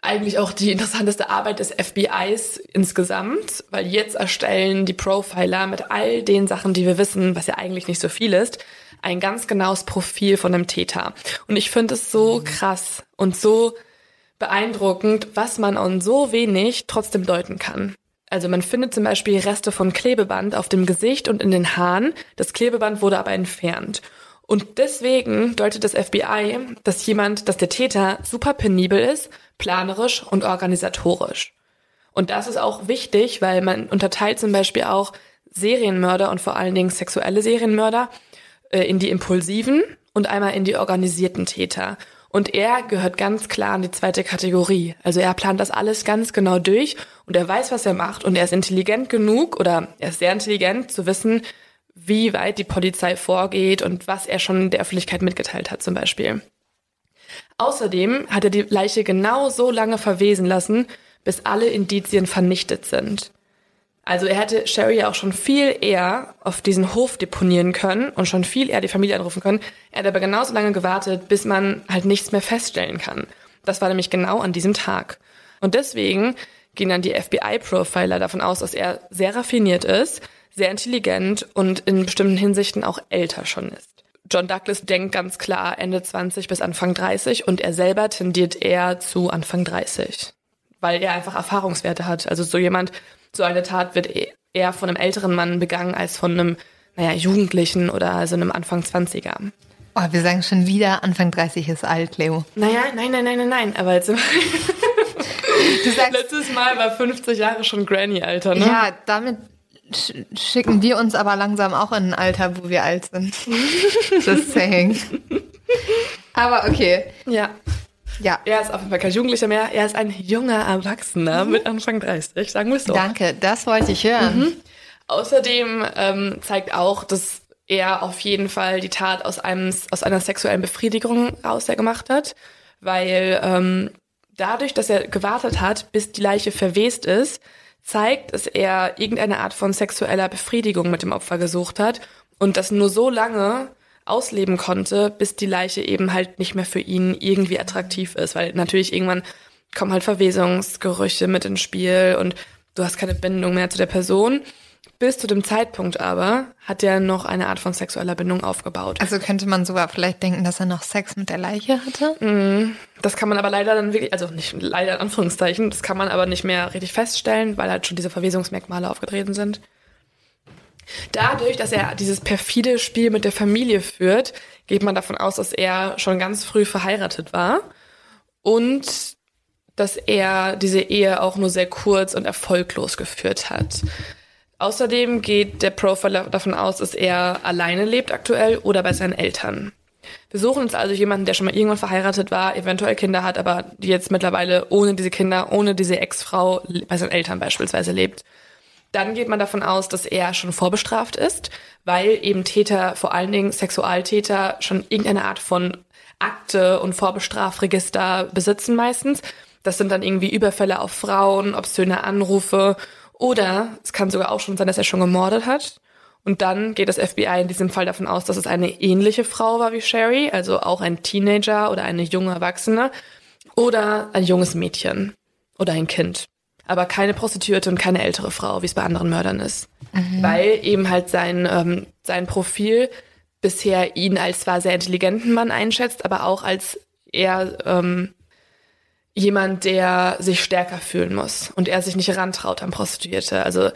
eigentlich auch die interessanteste Arbeit des FBIs insgesamt, weil jetzt erstellen die Profiler mit all den Sachen, die wir wissen, was ja eigentlich nicht so viel ist, ein ganz genaues Profil von einem Täter. Und ich finde es so krass und so beeindruckend, was man an so wenig trotzdem deuten kann. Also man findet zum Beispiel Reste von Klebeband auf dem Gesicht und in den Haaren. Das Klebeband wurde aber entfernt. Und deswegen deutet das FBI, dass jemand, dass der Täter super penibel ist, planerisch und organisatorisch. Und das ist auch wichtig, weil man unterteilt zum Beispiel auch Serienmörder und vor allen Dingen sexuelle Serienmörder äh, in die impulsiven und einmal in die organisierten Täter. Und er gehört ganz klar in die zweite Kategorie. Also er plant das alles ganz genau durch und er weiß, was er macht und er ist intelligent genug oder er ist sehr intelligent zu wissen, wie weit die Polizei vorgeht und was er schon der Öffentlichkeit mitgeteilt hat zum Beispiel. Außerdem hat er die Leiche genau so lange verwesen lassen, bis alle Indizien vernichtet sind. Also er hätte Sherry auch schon viel eher auf diesen Hof deponieren können und schon viel eher die Familie anrufen können. Er hat aber genauso lange gewartet, bis man halt nichts mehr feststellen kann. Das war nämlich genau an diesem Tag. Und deswegen gehen dann die FBI-Profiler davon aus, dass er sehr raffiniert ist, sehr intelligent und in bestimmten Hinsichten auch älter schon ist. John Douglas denkt ganz klar Ende 20 bis Anfang 30 und er selber tendiert eher zu Anfang 30, weil er einfach Erfahrungswerte hat. Also so jemand, so eine Tat wird e-, eher von einem älteren Mann begangen als von einem, naja, Jugendlichen oder also einem Anfang 20er. Oh, wir sagen schon wieder, Anfang 30 ist alt, Leo. Naja, nein, nein, nein, nein, nein, aber jetzt Du sagst, letztes Mal war 50 Jahre schon Granny-Alter, ne? ja, damit sch schicken wir uns aber langsam auch in ein Alter, wo wir alt sind. Just saying. Aber okay. Ja. Ja, Er ist auf jeden Fall kein Jugendlicher mehr, er ist ein junger Erwachsener mit Anfang 30, sagen wir es so. danke, das wollte ich hören. Außerdem ähm, zeigt auch, dass er auf jeden Fall die Tat aus, einem, aus einer sexuellen Befriedigung raus gemacht hat, weil ähm, dadurch, dass er gewartet hat, bis die Leiche verwest ist, zeigt, dass er irgendeine Art von sexueller Befriedigung mit dem Opfer gesucht hat und das nur so lange ausleben konnte, bis die Leiche eben halt nicht mehr für ihn irgendwie attraktiv ist, weil natürlich irgendwann kommen halt Verwesungsgerüche mit ins Spiel und du hast keine Bindung mehr zu der Person. Bis zu dem Zeitpunkt aber hat er noch eine Art von sexueller Bindung aufgebaut. Also könnte man sogar vielleicht denken, dass er noch Sex mit der Leiche hatte? Das kann man aber leider dann wirklich, also nicht leider in Anführungszeichen, das kann man aber nicht mehr richtig feststellen, weil halt schon diese Verwesungsmerkmale aufgetreten sind. Dadurch, dass er dieses perfide Spiel mit der Familie führt, geht man davon aus, dass er schon ganz früh verheiratet war und dass er diese Ehe auch nur sehr kurz und erfolglos geführt hat. Außerdem geht der Profiler davon aus, dass er alleine lebt aktuell oder bei seinen Eltern. Wir suchen uns also jemanden, der schon mal irgendwann verheiratet war, eventuell Kinder hat, aber die jetzt mittlerweile ohne diese Kinder, ohne diese Ex-Frau bei seinen Eltern beispielsweise lebt. Dann geht man davon aus, dass er schon vorbestraft ist, weil eben Täter, vor allen Dingen Sexualtäter, schon irgendeine Art von Akte und Vorbestrafregister besitzen meistens. Das sind dann irgendwie Überfälle auf Frauen, obszöne Anrufe oder es kann sogar auch schon sein, dass er schon gemordet hat. Und dann geht das FBI in diesem Fall davon aus, dass es eine ähnliche Frau war wie Sherry, also auch ein Teenager oder eine junge Erwachsene oder ein junges Mädchen oder ein Kind. Aber keine Prostituierte und keine ältere Frau, wie es bei anderen Mördern ist. Weil eben halt sein, ähm, sein Profil bisher ihn als zwar sehr intelligenten Mann einschätzt, aber auch als eher ähm, jemand, der sich stärker fühlen muss und er sich nicht rantraut an Prostituierte. Also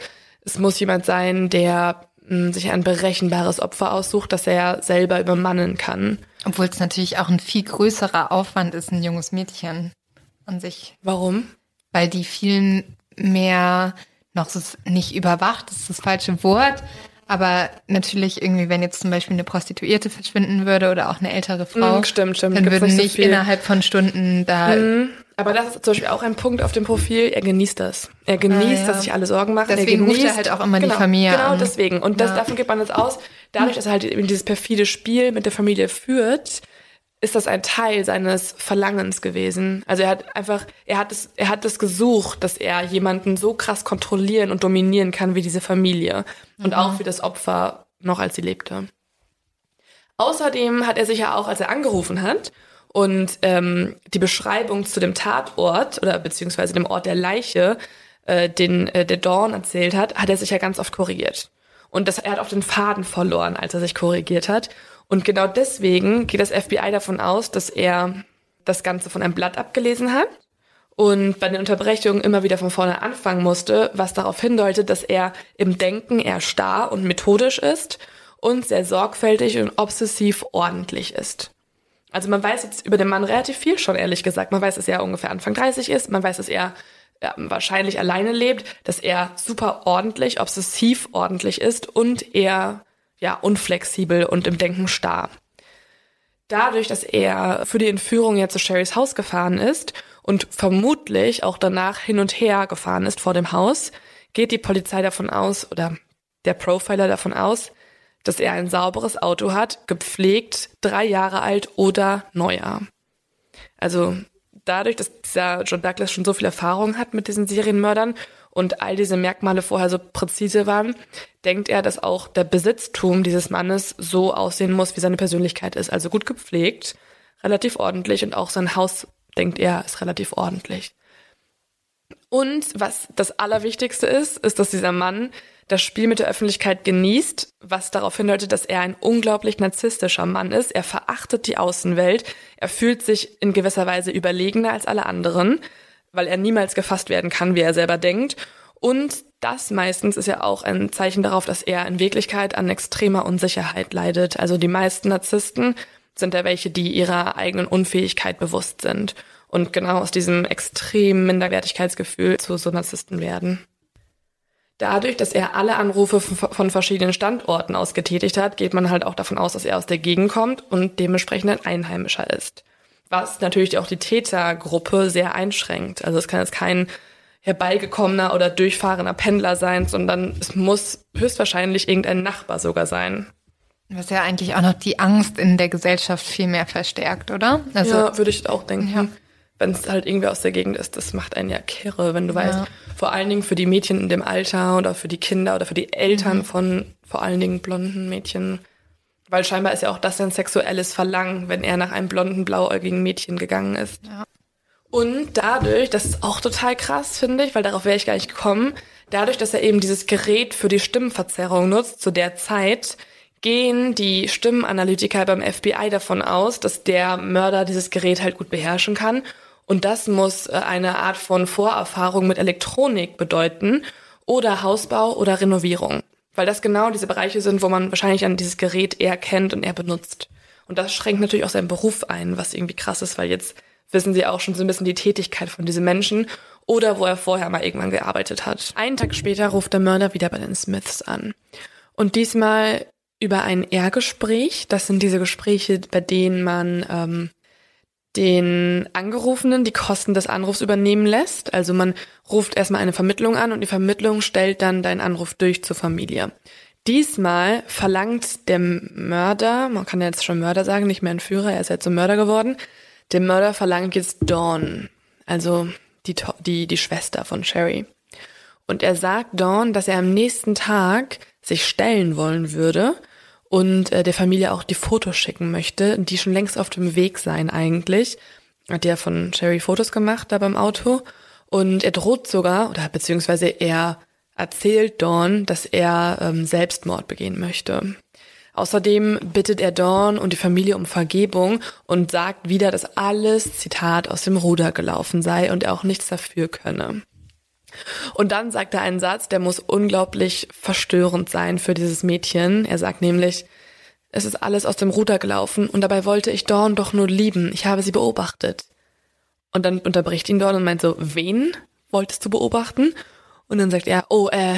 es muss jemand sein, der mh, sich ein berechenbares Opfer aussucht, das er selber übermannen kann. Obwohl es natürlich auch ein viel größerer Aufwand ist, ein junges Mädchen an sich. Warum? Weil die viel mehr noch nicht überwacht, das ist das falsche Wort. Aber natürlich irgendwie, wenn jetzt zum Beispiel eine Prostituierte verschwinden würde oder auch eine ältere Frau, Mm, stimmt, stimmt. dann Gibt's würden nicht so nicht innerhalb von Stunden da. Mhm. Aber das ist zum Beispiel auch ein Punkt auf dem Profil. Er genießt das. Er genießt, Ah, ja. dass sich alle Sorgen machen. Deswegen er ruft er halt auch immer die genau, Familie Genau, an. deswegen. Und das, Ja. davon geht man jetzt aus. Dadurch, dass er halt eben dieses perfide Spiel mit der Familie führt, ist das ein Teil seines Verlangens gewesen. Also er hat einfach, er hat es, er hat es gesucht, dass er jemanden so krass kontrollieren und dominieren kann wie diese Familie. Und auch wie das Opfer noch als sie lebte. Außerdem hat er sich ja auch, als er angerufen hat und ähm, die Beschreibung zu dem Tatort oder beziehungsweise dem Ort der Leiche, äh, den äh, der Dawn erzählt hat, hat er sich ja ganz oft korrigiert. Und das, er hat auch den Faden verloren, als er sich korrigiert hat. Und genau deswegen geht das FBI davon aus, dass er das Ganze von einem Blatt abgelesen hat und bei den Unterbrechungen immer wieder von vorne anfangen musste, was darauf hindeutet, dass er im Denken eher starr und methodisch ist und sehr sorgfältig und obsessiv ordentlich ist. Also man weiß jetzt über den Mann relativ viel schon, ehrlich gesagt. Man weiß, dass er ungefähr Anfang 30 ist, man weiß, dass er ja, wahrscheinlich alleine lebt, dass er super ordentlich, obsessiv ordentlich ist und eher ja unflexibel und im Denken starr. Dadurch, dass er für die Entführung ja zu Sherrys Haus gefahren ist und vermutlich auch danach hin und her gefahren ist vor dem Haus, geht die Polizei davon aus oder der Profiler davon aus, dass er ein sauberes Auto hat, gepflegt, drei Jahre alt oder neuer. Also dadurch, dass dieser John Douglas schon so viel Erfahrung hat mit diesen Serienmördern und all diese Merkmale vorher so präzise waren, denkt er, dass auch der Besitztum dieses Mannes so aussehen muss, wie seine Persönlichkeit ist. Also gut gepflegt, relativ ordentlich und auch sein Haus, denkt er, ist relativ ordentlich. Und was das Allerwichtigste ist, ist, dass dieser Mann das Spiel mit der Öffentlichkeit genießt, was darauf hindeutet, dass er ein unglaublich narzisstischer Mann ist. Er verachtet die Außenwelt. Er fühlt sich in gewisser Weise überlegener als alle anderen, weil er niemals gefasst werden kann, wie er selber denkt. Und das meistens ist ja auch ein Zeichen darauf, dass er in Wirklichkeit an extremer Unsicherheit leidet. Also die meisten Narzissten sind ja welche, die ihrer eigenen Unfähigkeit bewusst sind und genau aus diesem extremen Minderwertigkeitsgefühl zu so Narzissten werden. Dadurch, dass er alle Anrufe von verschiedenen Standorten aus getätigt hat, geht man halt auch davon aus, dass er aus der Gegend kommt und dementsprechend ein Einheimischer ist. Was natürlich auch die Tätergruppe sehr einschränkt. Also es kann jetzt kein herbeigekommener oder durchfahrender Pendler sein, sondern es muss höchstwahrscheinlich irgendein Nachbar sogar sein. Was ja eigentlich auch noch die Angst in der Gesellschaft viel mehr verstärkt, oder? Also, ja, würde ich auch denken. Ja wenn es halt irgendwie aus der Gegend ist, das macht einen ja kirre, wenn du ja. weißt, vor allen Dingen für die Mädchen in dem Alter oder für die Kinder oder für die Eltern mhm. von vor allen Dingen blonden Mädchen. Weil scheinbar ist ja auch das ein sexuelles Verlangen, wenn er nach einem blonden, blauäugigen Mädchen gegangen ist. Ja. Und dadurch, das ist auch total krass, finde ich, weil darauf wäre ich gar nicht gekommen, dadurch, dass er eben dieses Gerät für die Stimmenverzerrung nutzt, zu der Zeit, gehen die Stimmenanalytiker beim FBI davon aus, dass der Mörder dieses Gerät halt gut beherrschen kann und das muss äh, eine Art von Vorerfahrung mit Elektronik bedeuten oder Hausbau oder Renovierung. Weil das genau diese Bereiche sind, wo man wahrscheinlich an dieses Gerät eher kennt und eher benutzt. Und das schränkt natürlich auch seinen Beruf ein, was irgendwie krass ist, weil jetzt wissen sie auch schon so ein bisschen die Tätigkeit von diesen Menschen oder wo er vorher mal irgendwann gearbeitet hat. Einen Tag später ruft der Mörder wieder bei den Smiths an. Und diesmal über ein R-Gespräch. Das sind diese Gespräche, bei denen man ähm, den Angerufenen die Kosten des Anrufs übernehmen lässt. Also man ruft erstmal eine Vermittlung an und die Vermittlung stellt dann deinen Anruf durch zur Familie. Diesmal verlangt der Mörder, man kann ja jetzt schon Mörder sagen, nicht mehr ein Führer, er ist jetzt zum Mörder geworden. Der Mörder verlangt jetzt Dawn, also die, die, die Schwester von Sherry. Und er sagt Dawn, dass er am nächsten Tag sich stellen wollen würde und äh, der Familie auch die Fotos schicken möchte, die schon längst auf dem Weg seien eigentlich. Hat ja von Sherry Fotos gemacht da beim Auto und er droht sogar, oder beziehungsweise er erzählt Dawn, dass er ähm, Selbstmord begehen möchte. Außerdem bittet er Dawn und die Familie um Vergebung und sagt wieder, dass alles, Zitat, aus dem Ruder gelaufen sei und er auch nichts dafür könne. Und dann sagt er einen Satz, der muss unglaublich verstörend sein für dieses Mädchen. Er sagt nämlich, es ist alles aus dem Ruder gelaufen und dabei wollte ich Dawn doch nur lieben. Ich habe sie beobachtet. Und dann unterbricht ihn Dawn und meint so, wen wolltest du beobachten? Und dann sagt er, oh, äh,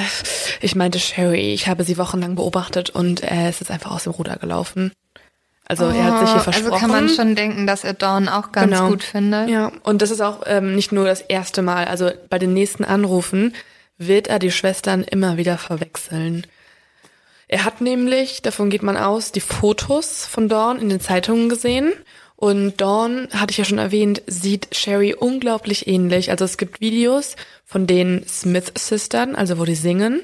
ich meinte Sherry, ich habe sie wochenlang beobachtet und äh, es ist einfach aus dem Ruder gelaufen. Also oh, er hat sich hier versprochen. Also kann man schon denken, dass er Dawn auch ganz genau. gut findet. Ja, und das ist auch ähm, nicht nur das erste Mal. Also bei den nächsten Anrufen wird er die Schwestern immer wieder verwechseln. Er hat nämlich, davon geht man aus, die Fotos von Dawn in den Zeitungen gesehen. Und Dawn, hatte ich ja schon erwähnt, sieht Sherry unglaublich ähnlich. Also es gibt Videos von den Smith-Sistern, also wo die singen.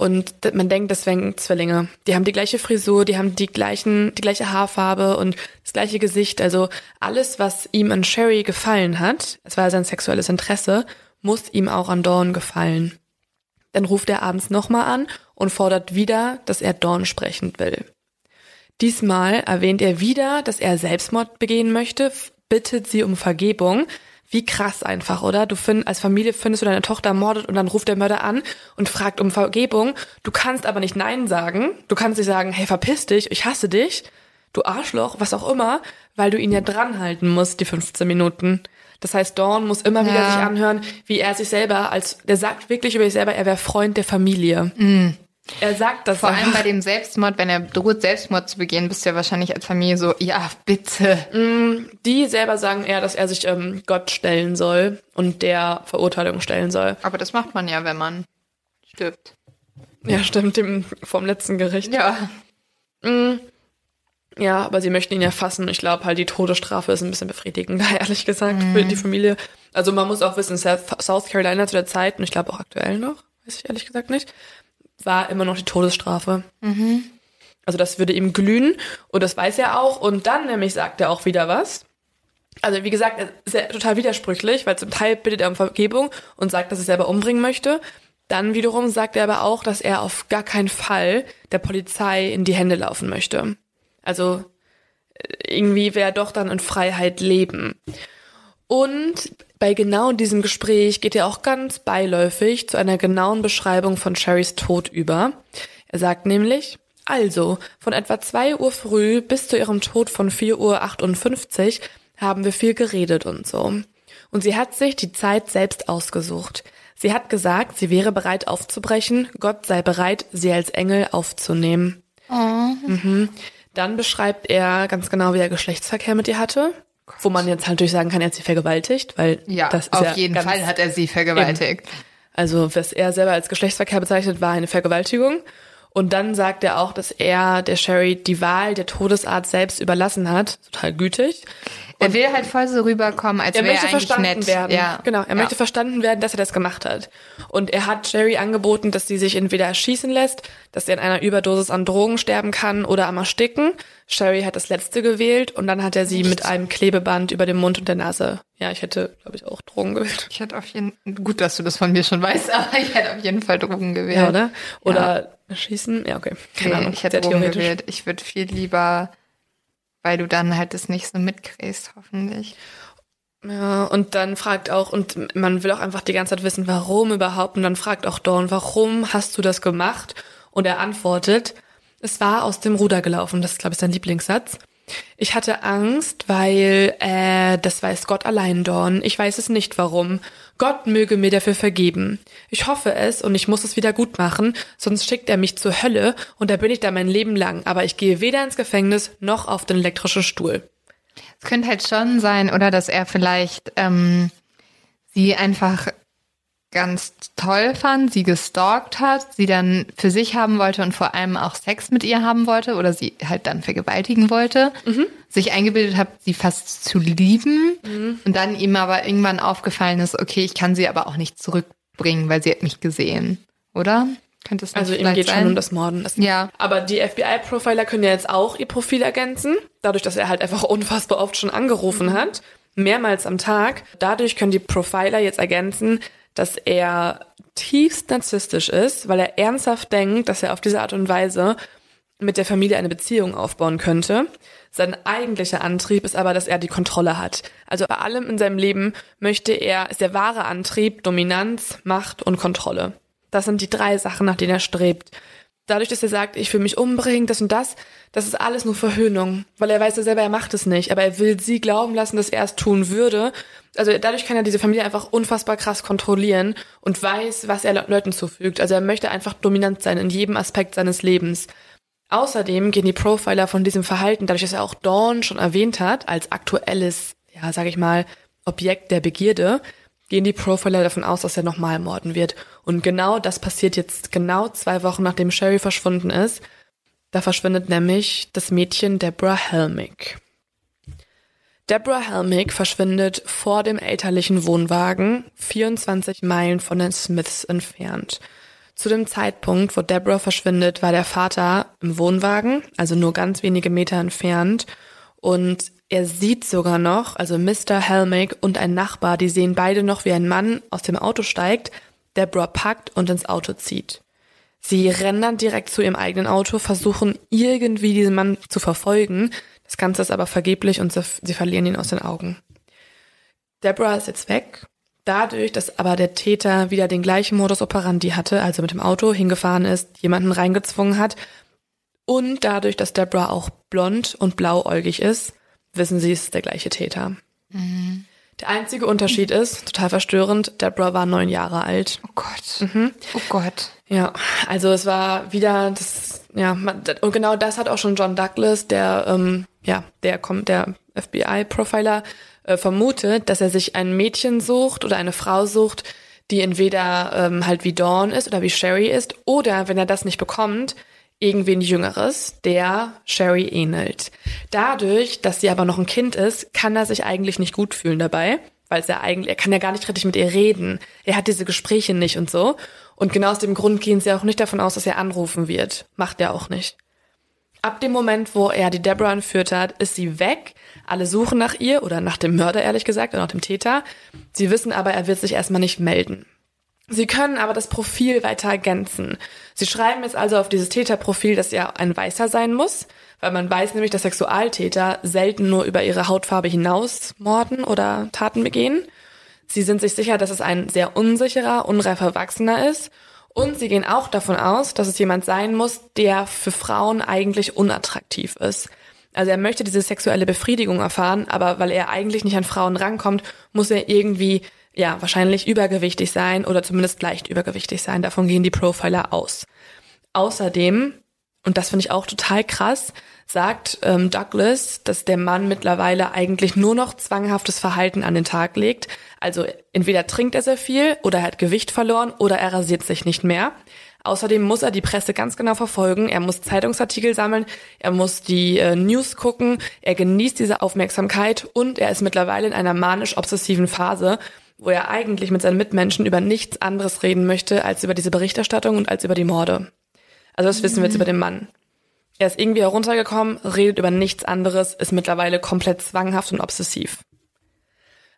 Und man denkt, das wären Zwillinge. Die haben die gleiche Frisur, die haben die gleichen, die gleiche Haarfarbe und das gleiche Gesicht. Also alles, was ihm an Sherry gefallen hat, es war sein sexuelles Interesse, muss ihm auch an Dawn gefallen. Dann ruft er abends nochmal an und fordert wieder, dass er Dawn sprechen will. Diesmal erwähnt er wieder, dass er Selbstmord begehen möchte, bittet sie um Vergebung, wie krass einfach, oder? Du find, als Familie findest du deine Tochter ermordet und dann ruft der Mörder an und fragt um Vergebung. Du kannst aber nicht Nein sagen. Du kannst nicht sagen, hey, verpiss dich, ich hasse dich, du Arschloch, was auch immer, weil du ihn ja dranhalten musst, die 15 Minuten. Das heißt, Dawn muss immer wieder Ja. sich anhören, wie er sich selber als, der sagt wirklich über sich selber, er wäre Freund der Familie. Er sagt das Vor allem einfach. bei dem Selbstmord, wenn er droht, Selbstmord zu begehen, bist du ja wahrscheinlich als Familie so, ja, bitte. Die selber sagen eher, dass er sich ähm, Gott stellen soll und der Verurteilung stellen soll. Aber das macht man ja, wenn man stirbt. Ja, stimmt, dem vom letzten Gericht. Ja. Ja, aber sie möchten ihn ja fassen. Ich glaube halt, die Todesstrafe ist ein bisschen befriedigender, ehrlich gesagt, für die Familie. Also man muss auch wissen, South Carolina zu der Zeit, und ich glaube auch aktuell noch, weiß ich ehrlich gesagt nicht, war immer noch die Todesstrafe. Also das würde ihm glühen und das weiß er auch. Und dann nämlich sagt er auch wieder was. Also wie gesagt, er ist ja total widersprüchlich, weil zum Teil bittet er um Vergebung und sagt, dass er selber umbringen möchte. Dann wiederum sagt er aber auch, dass er auf gar keinen Fall der Polizei in die Hände laufen möchte. Also äh, irgendwie wäre er doch dann in Freiheit leben. Und bei genau diesem Gespräch geht er auch ganz beiläufig zu einer genauen Beschreibung von Sherrys Tod über. Er sagt nämlich, also, von etwa 2 Uhr früh bis zu ihrem Tod von 4 Uhr 58 haben wir viel geredet und so. Und sie hat sich die Zeit selbst ausgesucht. Sie hat gesagt, sie wäre bereit aufzubrechen, Gott sei bereit, sie als Engel aufzunehmen. Mhm. Dann beschreibt er ganz genau, wie er Geschlechtsverkehr mit ihr hatte. Wo man jetzt halt natürlich sagen kann, er hat sie vergewaltigt, weil Ja, das ist auf ja jeden Fall hat er sie vergewaltigt. Also, was er selber als Geschlechtsverkehr bezeichnet, war eine Vergewaltigung. Und dann sagt er auch, dass er der Sherry die Wahl der Todesart selbst überlassen hat. Total gütig. Er will halt voll so rüberkommen, als Er wäre möchte er eigentlich verstanden nett. werden. Ja. Genau, er ja. möchte verstanden werden, dass er das gemacht hat. Und er hat Sherry angeboten, dass sie sich entweder erschießen lässt, dass sie an einer Überdosis an Drogen sterben kann oder am Ersticken. Sherry hat das letzte gewählt und dann hat er sie mit einem Klebeband über dem Mund und der Nase. Ja, ich hätte, glaube ich, auch Drogen gewählt. Ich hätte auf jeden gut, dass du das von mir schon weißt, aber ich hätte auf jeden Fall Drogen gewählt. Ja, oder? Oder schießen? Ja, okay. Keine Nee, Ahnung. ich hätte theoretisch. gewählt. Ich würde viel lieber, weil du dann halt das nicht so mitkriegst, hoffentlich. Ja, und dann fragt auch, und man will auch einfach die ganze Zeit wissen, warum überhaupt. Und dann fragt auch Dawn, warum hast du das gemacht? Und er antwortet, es war aus dem Ruder gelaufen. Das ist, glaube ich, sein Lieblingssatz. Ich hatte Angst, weil äh, das weiß Gott allein, Dawn. Ich weiß es nicht, warum. Gott möge mir dafür vergeben. Ich hoffe es und ich muss es wieder gut machen, sonst schickt er mich zur Hölle und da bin ich da mein Leben lang. Aber ich gehe weder ins Gefängnis noch auf den elektrischen Stuhl. Es könnte halt schon sein, oder dass er vielleicht ähm, sie einfach ganz toll fand, sie gestalkt hat, sie dann für sich haben wollte und vor allem auch Sex mit ihr haben wollte oder sie halt dann vergewaltigen wollte, sich eingebildet hat, sie fast zu lieben und dann ihm aber irgendwann aufgefallen ist, okay, ich kann sie aber auch nicht zurückbringen, weil sie hat mich gesehen, oder? Könnte es Also ihm geht sein? schon um das Morden. Das Ja. Aber die FBI-Profiler können ja jetzt auch ihr Profil ergänzen, dadurch, dass er halt einfach unfassbar oft schon angerufen hat, mehrmals am Tag. Dadurch können die Profiler jetzt ergänzen, dass er tiefst narzisstisch ist, weil er ernsthaft denkt, dass er auf diese Art und Weise mit der Familie eine Beziehung aufbauen könnte. Sein eigentlicher Antrieb ist aber, dass er die Kontrolle hat. Also bei allem in seinem Leben möchte er, ist der wahre Antrieb Dominanz, Macht und Kontrolle. Das sind die drei Sachen, nach denen er strebt. Dadurch, dass er sagt, ich will mich umbringen, das und das, das ist alles nur Verhöhnung. Weil er weiß ja selber, er macht es nicht. Aber er will sie glauben lassen, dass er es tun würde. Also dadurch kann er diese Familie einfach unfassbar krass kontrollieren und weiß, was er Le- Leuten zufügt. Also er möchte einfach dominant sein in jedem Aspekt seines Lebens. Außerdem gehen die Profiler von diesem Verhalten, dadurch, dass er auch Dawn schon erwähnt hat, als aktuelles, ja, sag ich mal, Objekt der Begierde, gehen die Profiler davon aus, dass er nochmal morden wird. Und genau das passiert jetzt genau zwei Wochen, nachdem Sherry verschwunden ist. Da verschwindet nämlich das Mädchen Deborah Helmick. Deborah Helmick verschwindet vor dem elterlichen Wohnwagen, 24 Meilen von den Smiths entfernt. Zu dem Zeitpunkt, wo Deborah verschwindet, war der Vater im Wohnwagen, also nur ganz wenige Meter entfernt. Und er sieht sogar noch, also Mr. Helmick und ein Nachbar, die sehen beide noch, wie ein Mann aus dem Auto steigt, Deborah packt und ins Auto zieht. Sie rennen dann direkt zu ihrem eigenen Auto, versuchen irgendwie diesen Mann zu verfolgen. Das Ganze ist aber vergeblich und sie, sie verlieren ihn aus den Augen. Deborah ist jetzt weg. Dadurch, dass aber der Täter wieder den gleichen Modus operandi hatte, also mit dem Auto hingefahren ist, jemanden reingezwungen hat und dadurch, dass Deborah auch blond und blauäugig ist, wissen sie, es ist der gleiche Täter. Der einzige Unterschied ist, total verstörend, Deborah war neun Jahre alt. Oh Gott. Oh Gott. Ja, also es war wieder das, ja, man, und genau das hat auch schon John Douglas, der, ähm, ja, der kommt, der FBI-Profiler, äh, vermutet, dass er sich ein Mädchen sucht oder eine Frau sucht, die entweder ähm, halt wie Dawn ist oder wie Sherry ist, oder wenn er das nicht bekommt, irgendwen Jüngeres, der Sherry ähnelt. Dadurch, dass sie aber noch ein Kind ist, kann er sich eigentlich nicht gut fühlen dabei, weil er eigentlich, er kann ja gar nicht richtig mit ihr reden. Er hat diese Gespräche nicht und so. Und genau aus dem Grund gehen sie auch nicht davon aus, dass er anrufen wird. Macht er auch nicht. Ab dem Moment, wo er die Deborah entführt hat, ist sie weg. Alle suchen nach ihr oder nach dem Mörder, ehrlich gesagt, oder nach dem Täter. Sie wissen aber, er wird sich erstmal nicht melden. Sie können aber das Profil weiter ergänzen. Sie schreiben jetzt also auf dieses Täterprofil, dass er ein Weißer sein muss, weil man weiß nämlich, dass Sexualtäter selten nur über ihre Hautfarbe hinaus morden oder Taten begehen. Sie sind sich sicher, dass es ein sehr unsicherer, unreifer Erwachsener ist. Und sie gehen auch davon aus, dass es jemand sein muss, der für Frauen eigentlich unattraktiv ist. Also er möchte diese sexuelle Befriedigung erfahren, aber weil er eigentlich nicht an Frauen rankommt, muss er irgendwie ja, wahrscheinlich übergewichtig sein oder zumindest leicht übergewichtig sein. Davon gehen die Profiler aus. Außerdem, und das finde ich auch total krass, sagt ähm, Douglas, dass der Mann mittlerweile eigentlich nur noch zwanghaftes Verhalten an den Tag legt. Also entweder trinkt er sehr viel oder er hat Gewicht verloren oder er rasiert sich nicht mehr. Außerdem muss er die Presse ganz genau verfolgen. Er muss Zeitungsartikel sammeln, er muss die äh, News gucken, er genießt diese Aufmerksamkeit und er ist mittlerweile in einer manisch-obsessiven Phase, wo er eigentlich mit seinen Mitmenschen über nichts anderes reden möchte als über diese Berichterstattung und als über die Morde. Also das wissen wir jetzt über den Mann. Er ist irgendwie heruntergekommen, redet über nichts anderes, ist mittlerweile komplett zwanghaft und obsessiv.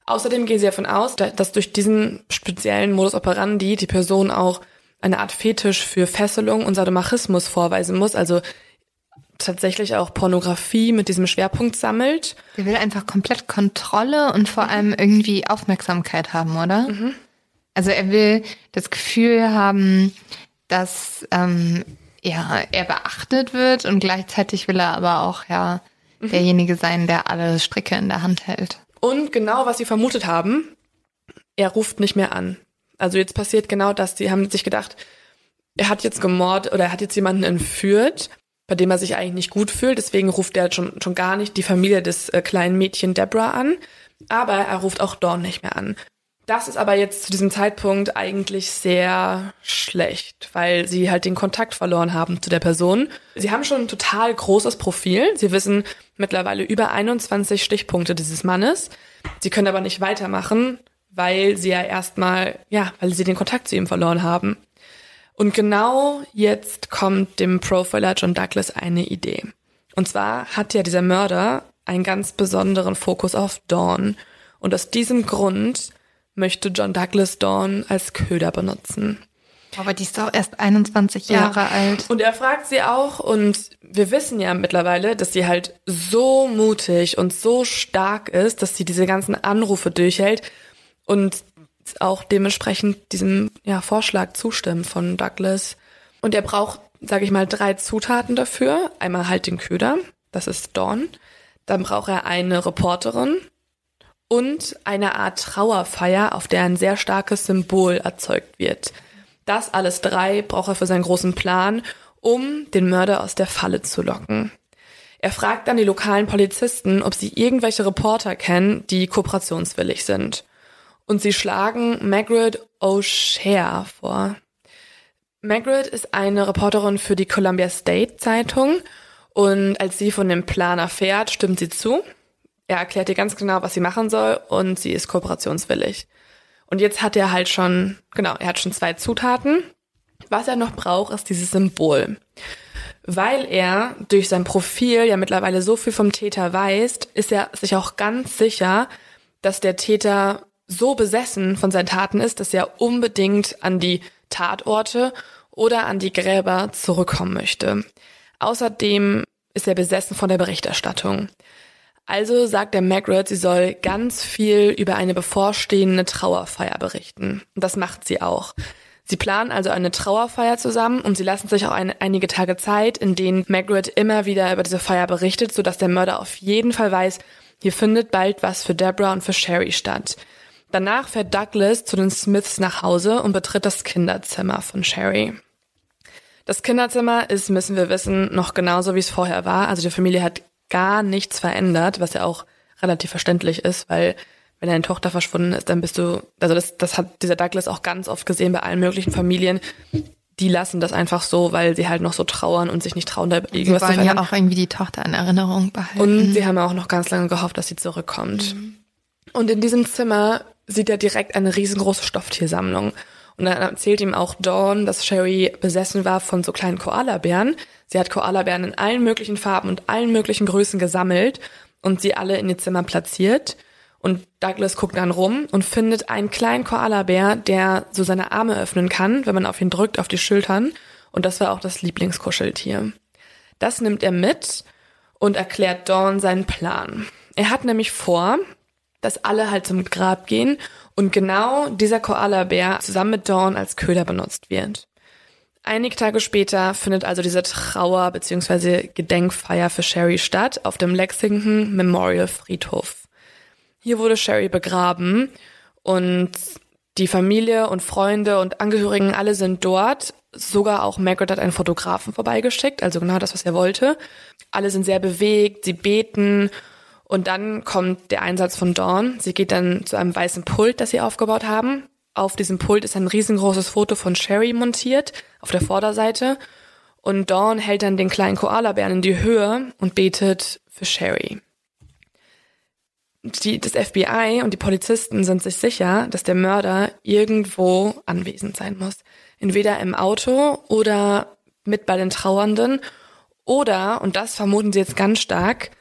Außerdem gehen sie davon aus, dass durch diesen speziellen Modus operandi die Person auch eine Art Fetisch für Fesselung und Sadomachismus vorweisen muss, also tatsächlich auch Pornografie mit diesem Schwerpunkt sammelt. Der will einfach komplett Kontrolle und vor allem irgendwie Aufmerksamkeit haben, oder? Mhm. Also er will das Gefühl haben, dass ähm, ja, er beachtet wird und gleichzeitig will er aber auch ja derjenige sein, der alle Stricke in der Hand hält. Und genau, was sie vermutet haben, er ruft nicht mehr an. Also jetzt passiert genau das. Sie haben sich gedacht, er hat jetzt gemordet oder er hat jetzt jemanden entführt bei dem er sich eigentlich nicht gut fühlt. Deswegen ruft er schon, schon gar nicht die Familie des äh, kleinen Mädchen Deborah an. Aber er ruft auch Dawn nicht mehr an. Das ist aber jetzt zu diesem Zeitpunkt eigentlich sehr schlecht, weil sie halt den Kontakt verloren haben zu der Person. Sie haben schon ein total großes Profil. Sie wissen mittlerweile über 21 Stichpunkte dieses Mannes. Sie können aber nicht weitermachen, weil sie ja erstmal, ja, weil sie den Kontakt zu ihm verloren haben. Und genau jetzt kommt dem Profiler John Douglas eine Idee. Und zwar hat ja dieser Mörder einen ganz besonderen Fokus auf Dawn. Und aus diesem Grund möchte John Douglas Dawn als Köder benutzen. Aber die ist doch erst 21 Jahre ja. alt. Und er fragt sie auch, und wir wissen ja mittlerweile, dass sie halt so mutig und so stark ist, dass sie diese ganzen Anrufe durchhält. Und auch dementsprechend diesem ja, Vorschlag zustimmen von Douglas. Und er braucht, sage ich mal, drei Zutaten dafür. Einmal halt den Köder, das ist Dawn. Dann braucht er eine Reporterin und eine Art Trauerfeier, auf der ein sehr starkes Symbol erzeugt wird. Das alles drei braucht er für seinen großen Plan, um den Mörder aus der Falle zu locken. Er fragt dann die lokalen Polizisten, ob sie irgendwelche Reporter kennen, die kooperationswillig sind und sie schlagen Margaret O'Shea vor. Margaret ist eine Reporterin für die Columbia State Zeitung und als sie von dem Plan erfährt, stimmt sie zu. Er erklärt ihr ganz genau, was sie machen soll und sie ist kooperationswillig. Und jetzt hat er halt schon, genau, er hat schon zwei Zutaten. Was er noch braucht, ist dieses Symbol. Weil er durch sein Profil ja mittlerweile so viel vom Täter weiß, ist er sich auch ganz sicher, dass der Täter so besessen von seinen Taten ist, dass er unbedingt an die Tatorte oder an die Gräber zurückkommen möchte. Außerdem ist er besessen von der Berichterstattung. Also sagt der Margaret, sie soll ganz viel über eine bevorstehende Trauerfeier berichten. Das macht sie auch. Sie planen also eine Trauerfeier zusammen und sie lassen sich auch eine, einige Tage Zeit, in denen Margaret immer wieder über diese Feier berichtet, sodass der Mörder auf jeden Fall weiß, Hier findet bald was für Deborah und für Sherry statt. Danach fährt Douglas zu den Smiths nach Hause und betritt das Kinderzimmer von Sherry. Das Kinderzimmer ist, müssen wir wissen, noch genauso wie es vorher war. Also die Familie hat gar nichts verändert, was ja auch relativ verständlich ist, weil wenn deine Tochter verschwunden ist, dann bist du, also das, das hat dieser Douglas auch ganz oft gesehen bei allen möglichen Familien. Die lassen das einfach so, weil sie halt noch so trauern und sich nicht trauen, da irgendwas sie wollen zu verändern. ja auch irgendwie die Tochter in Erinnerung behalten. Und sie haben auch noch ganz lange gehofft, dass sie zurückkommt. Mhm. Und in diesem Zimmer sieht er direkt eine riesengroße Stofftiersammlung. Und dann erzählt ihm auch Dawn, dass Sherry besessen war von so kleinen Koalabären. Sie hat Koalabären in allen möglichen Farben und allen möglichen Größen gesammelt und sie alle in ihr Zimmer platziert. Und Douglas guckt dann rum und findet einen kleinen Koalabär, der so seine Arme öffnen kann, wenn man auf ihn drückt, auf die Schultern. Und das war auch das Lieblingskuscheltier. Das nimmt er mit und erklärt Dawn seinen Plan. Er hat nämlich vor, dass alle halt zum Grab gehen und genau dieser Koalabär zusammen mit Dawn als Köder benutzt wird. Einige Tage später findet also diese Trauer- bzw. Gedenkfeier für Sherry statt auf dem Lexington Memorial Friedhof. Hier wurde Sherry begraben und die Familie und Freunde und Angehörigen alle sind dort. Sogar auch Margaret hat einen Fotografen vorbeigeschickt, also genau das, was er wollte. Alle sind sehr bewegt, sie beten und dann kommt der Einsatz von Dawn. Sie geht dann zu einem weißen Pult, das sie aufgebaut haben. Auf diesem Pult ist ein riesengroßes Foto von Sherry montiert, auf der Vorderseite. Und Dawn hält dann den kleinen Koalabären in die Höhe und betet für Sherry. Die, das FBI und die Polizisten sind sich sicher, dass der Mörder irgendwo anwesend sein muss. Entweder im Auto oder mit bei den Trauernden oder, und das vermuten sie jetzt ganz stark,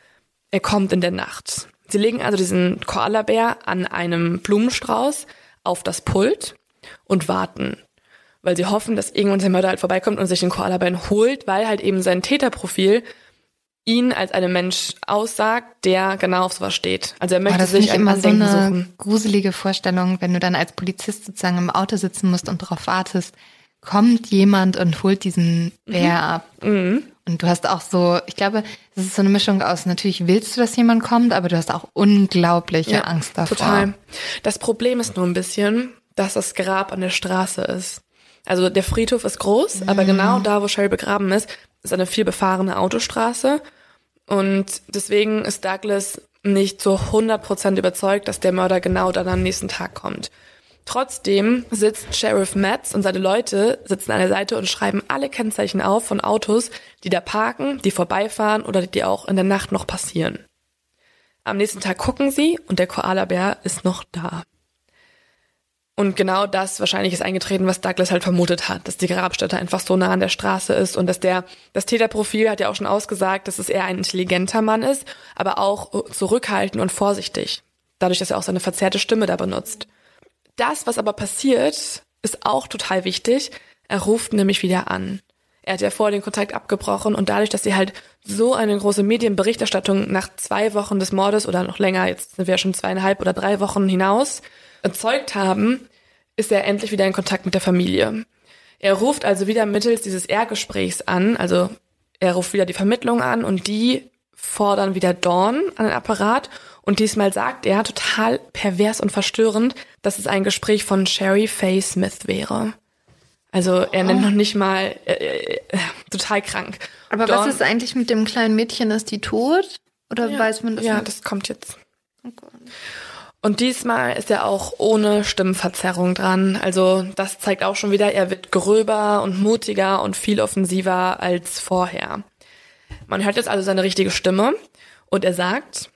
er kommt in der Nacht. Sie legen also diesen Koalabär an einem Blumenstrauß auf das Pult und warten, weil sie hoffen, dass irgendwann der Mörder halt vorbeikommt und sich den Koalabär holt, weil halt eben sein Täterprofil ihn als einen Mensch aussagt, der genau auf sowas steht. Also er möchte das sich immer so eine suchen. gruselige Vorstellung, wenn du dann als Polizist sozusagen im Auto sitzen musst und darauf wartest, kommt jemand und holt diesen Bär mhm. ab. Mhm. Und du hast auch so, ich glaube, es ist so eine Mischung aus, natürlich willst du, dass jemand kommt, aber du hast auch unglaubliche ja, Angst davor. Total. Das Problem ist nur ein bisschen, dass das Grab an der Straße ist. Also der Friedhof ist groß, mhm. aber genau da, wo Sherry begraben ist, ist eine viel befahrene Autostraße. Und deswegen ist Douglas nicht zu 100% überzeugt, dass der Mörder genau dann am nächsten Tag kommt. Trotzdem sitzt Sheriff Metz und seine Leute sitzen an der Seite und schreiben alle Kennzeichen auf von Autos, die da parken, die vorbeifahren oder die auch in der Nacht noch passieren. Am nächsten Tag gucken sie und der Koalabär ist noch da. Und genau das wahrscheinlich ist eingetreten, was Douglas halt vermutet hat, dass die Grabstätte einfach so nah an der Straße ist und dass der, das Täterprofil hat ja auch schon ausgesagt, dass es eher ein intelligenter Mann ist, aber auch zurückhaltend und vorsichtig. Dadurch, dass er auch seine verzerrte Stimme da benutzt. Das, was aber passiert, ist auch total wichtig. Er ruft nämlich wieder an. Er hat ja vorher den Kontakt abgebrochen und dadurch, dass sie halt so eine große Medienberichterstattung nach zwei Wochen des Mordes oder noch länger, jetzt sind wir schon zweieinhalb oder drei Wochen hinaus, erzeugt haben, ist er endlich wieder in Kontakt mit der Familie. Er ruft also wieder mittels dieses R-Gesprächs an, also er ruft wieder die Vermittlung an und die fordern wieder Dawn an den Apparat und diesmal sagt er total pervers und verstörend, dass es ein Gespräch von Sherry Faye Smith wäre. Also er nennt oh. noch nicht mal äh, äh, total krank. Aber Dawn, was ist eigentlich mit dem kleinen Mädchen? Ist die tot? Oder ja, weiß man das? Ja, nicht? das kommt jetzt. Oh und diesmal ist er auch ohne Stimmenverzerrung dran. Also das zeigt auch schon wieder, er wird gröber und mutiger und viel offensiver als vorher. Man hört jetzt also seine richtige Stimme und er sagt,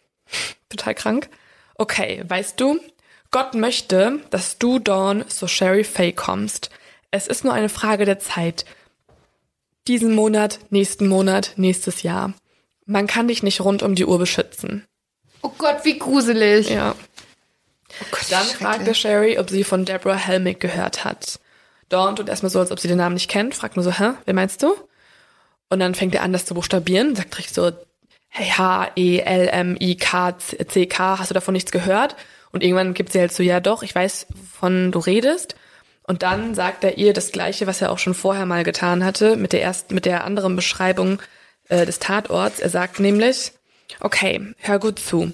total krank, okay, weißt du, Gott möchte, dass du, Dawn, so Sherry Faye kommst. Es ist nur eine Frage der Zeit. Diesen Monat, nächsten Monat, nächstes Jahr. Man kann dich nicht rund um die Uhr beschützen. Oh Gott, wie gruselig. Ja. Oh Gott, Dann fragt der Sherry, ob sie von Deborah Helmick gehört hat. Dawn tut erstmal so, als ob sie den Namen nicht kennt, fragt nur so, hä, wer meinst du? Und dann fängt er an, das zu buchstabieren, sagt direkt so, H-E-L-M-I-K-C-K, hast du davon nichts gehört? Und irgendwann gibt sie halt so, ja doch, ich weiß, von du redest. Und dann sagt er ihr das Gleiche, was er auch schon vorher mal getan hatte, mit der ersten, mit der anderen Beschreibung äh, des Tatorts. Er sagt nämlich, okay, hör gut zu.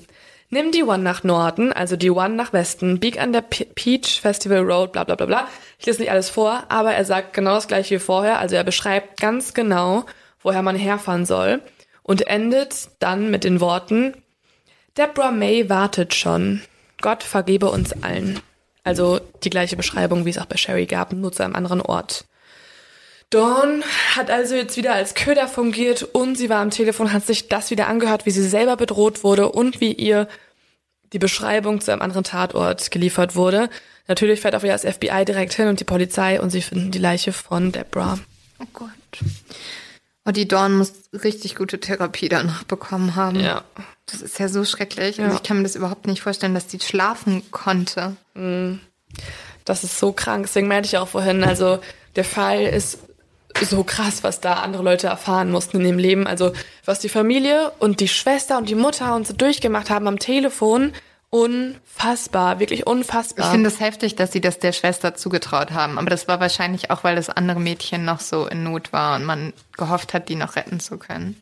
Nimm die One nach Norden, also die One nach Westen, bieg an der Pe Peach Festival Road, bla bla bla bla. Ich lese nicht alles vor, aber er sagt genau das gleiche wie vorher. Also er beschreibt ganz genau, woher man herfahren soll und endet dann mit den Worten, Deborah May wartet schon. Gott vergebe uns allen. Also die gleiche Beschreibung, wie es auch bei Sherry gab, nur zu einem anderen Ort. Dawn hat also jetzt wieder als Köder fungiert und sie war am Telefon, hat sich das wieder angehört, wie sie selber bedroht wurde und wie ihr die Beschreibung zu einem anderen Tatort geliefert wurde. Natürlich fährt auch wieder das FBI direkt hin und die Polizei und sie finden die Leiche von Deborah. Oh Gott. Oh, die Dawn muss richtig gute Therapie danach bekommen haben. Ja. Das ist ja so schrecklich. Ja. Also ich kann mir das überhaupt nicht vorstellen, dass die schlafen konnte. Das ist so krank. Deswegen meinte ich auch vorhin, also der Fall ist so krass, was da andere Leute erfahren mussten in dem Leben. Also was die Familie und die Schwester und die Mutter und so durchgemacht haben am Telefon. Unfassbar, wirklich Ich unfassbar. finde es heftig, dass sie das der Schwester zugetraut haben. Aber das war wahrscheinlich auch, weil das andere Mädchen noch so in Not war und man gehofft hat, die noch retten zu können.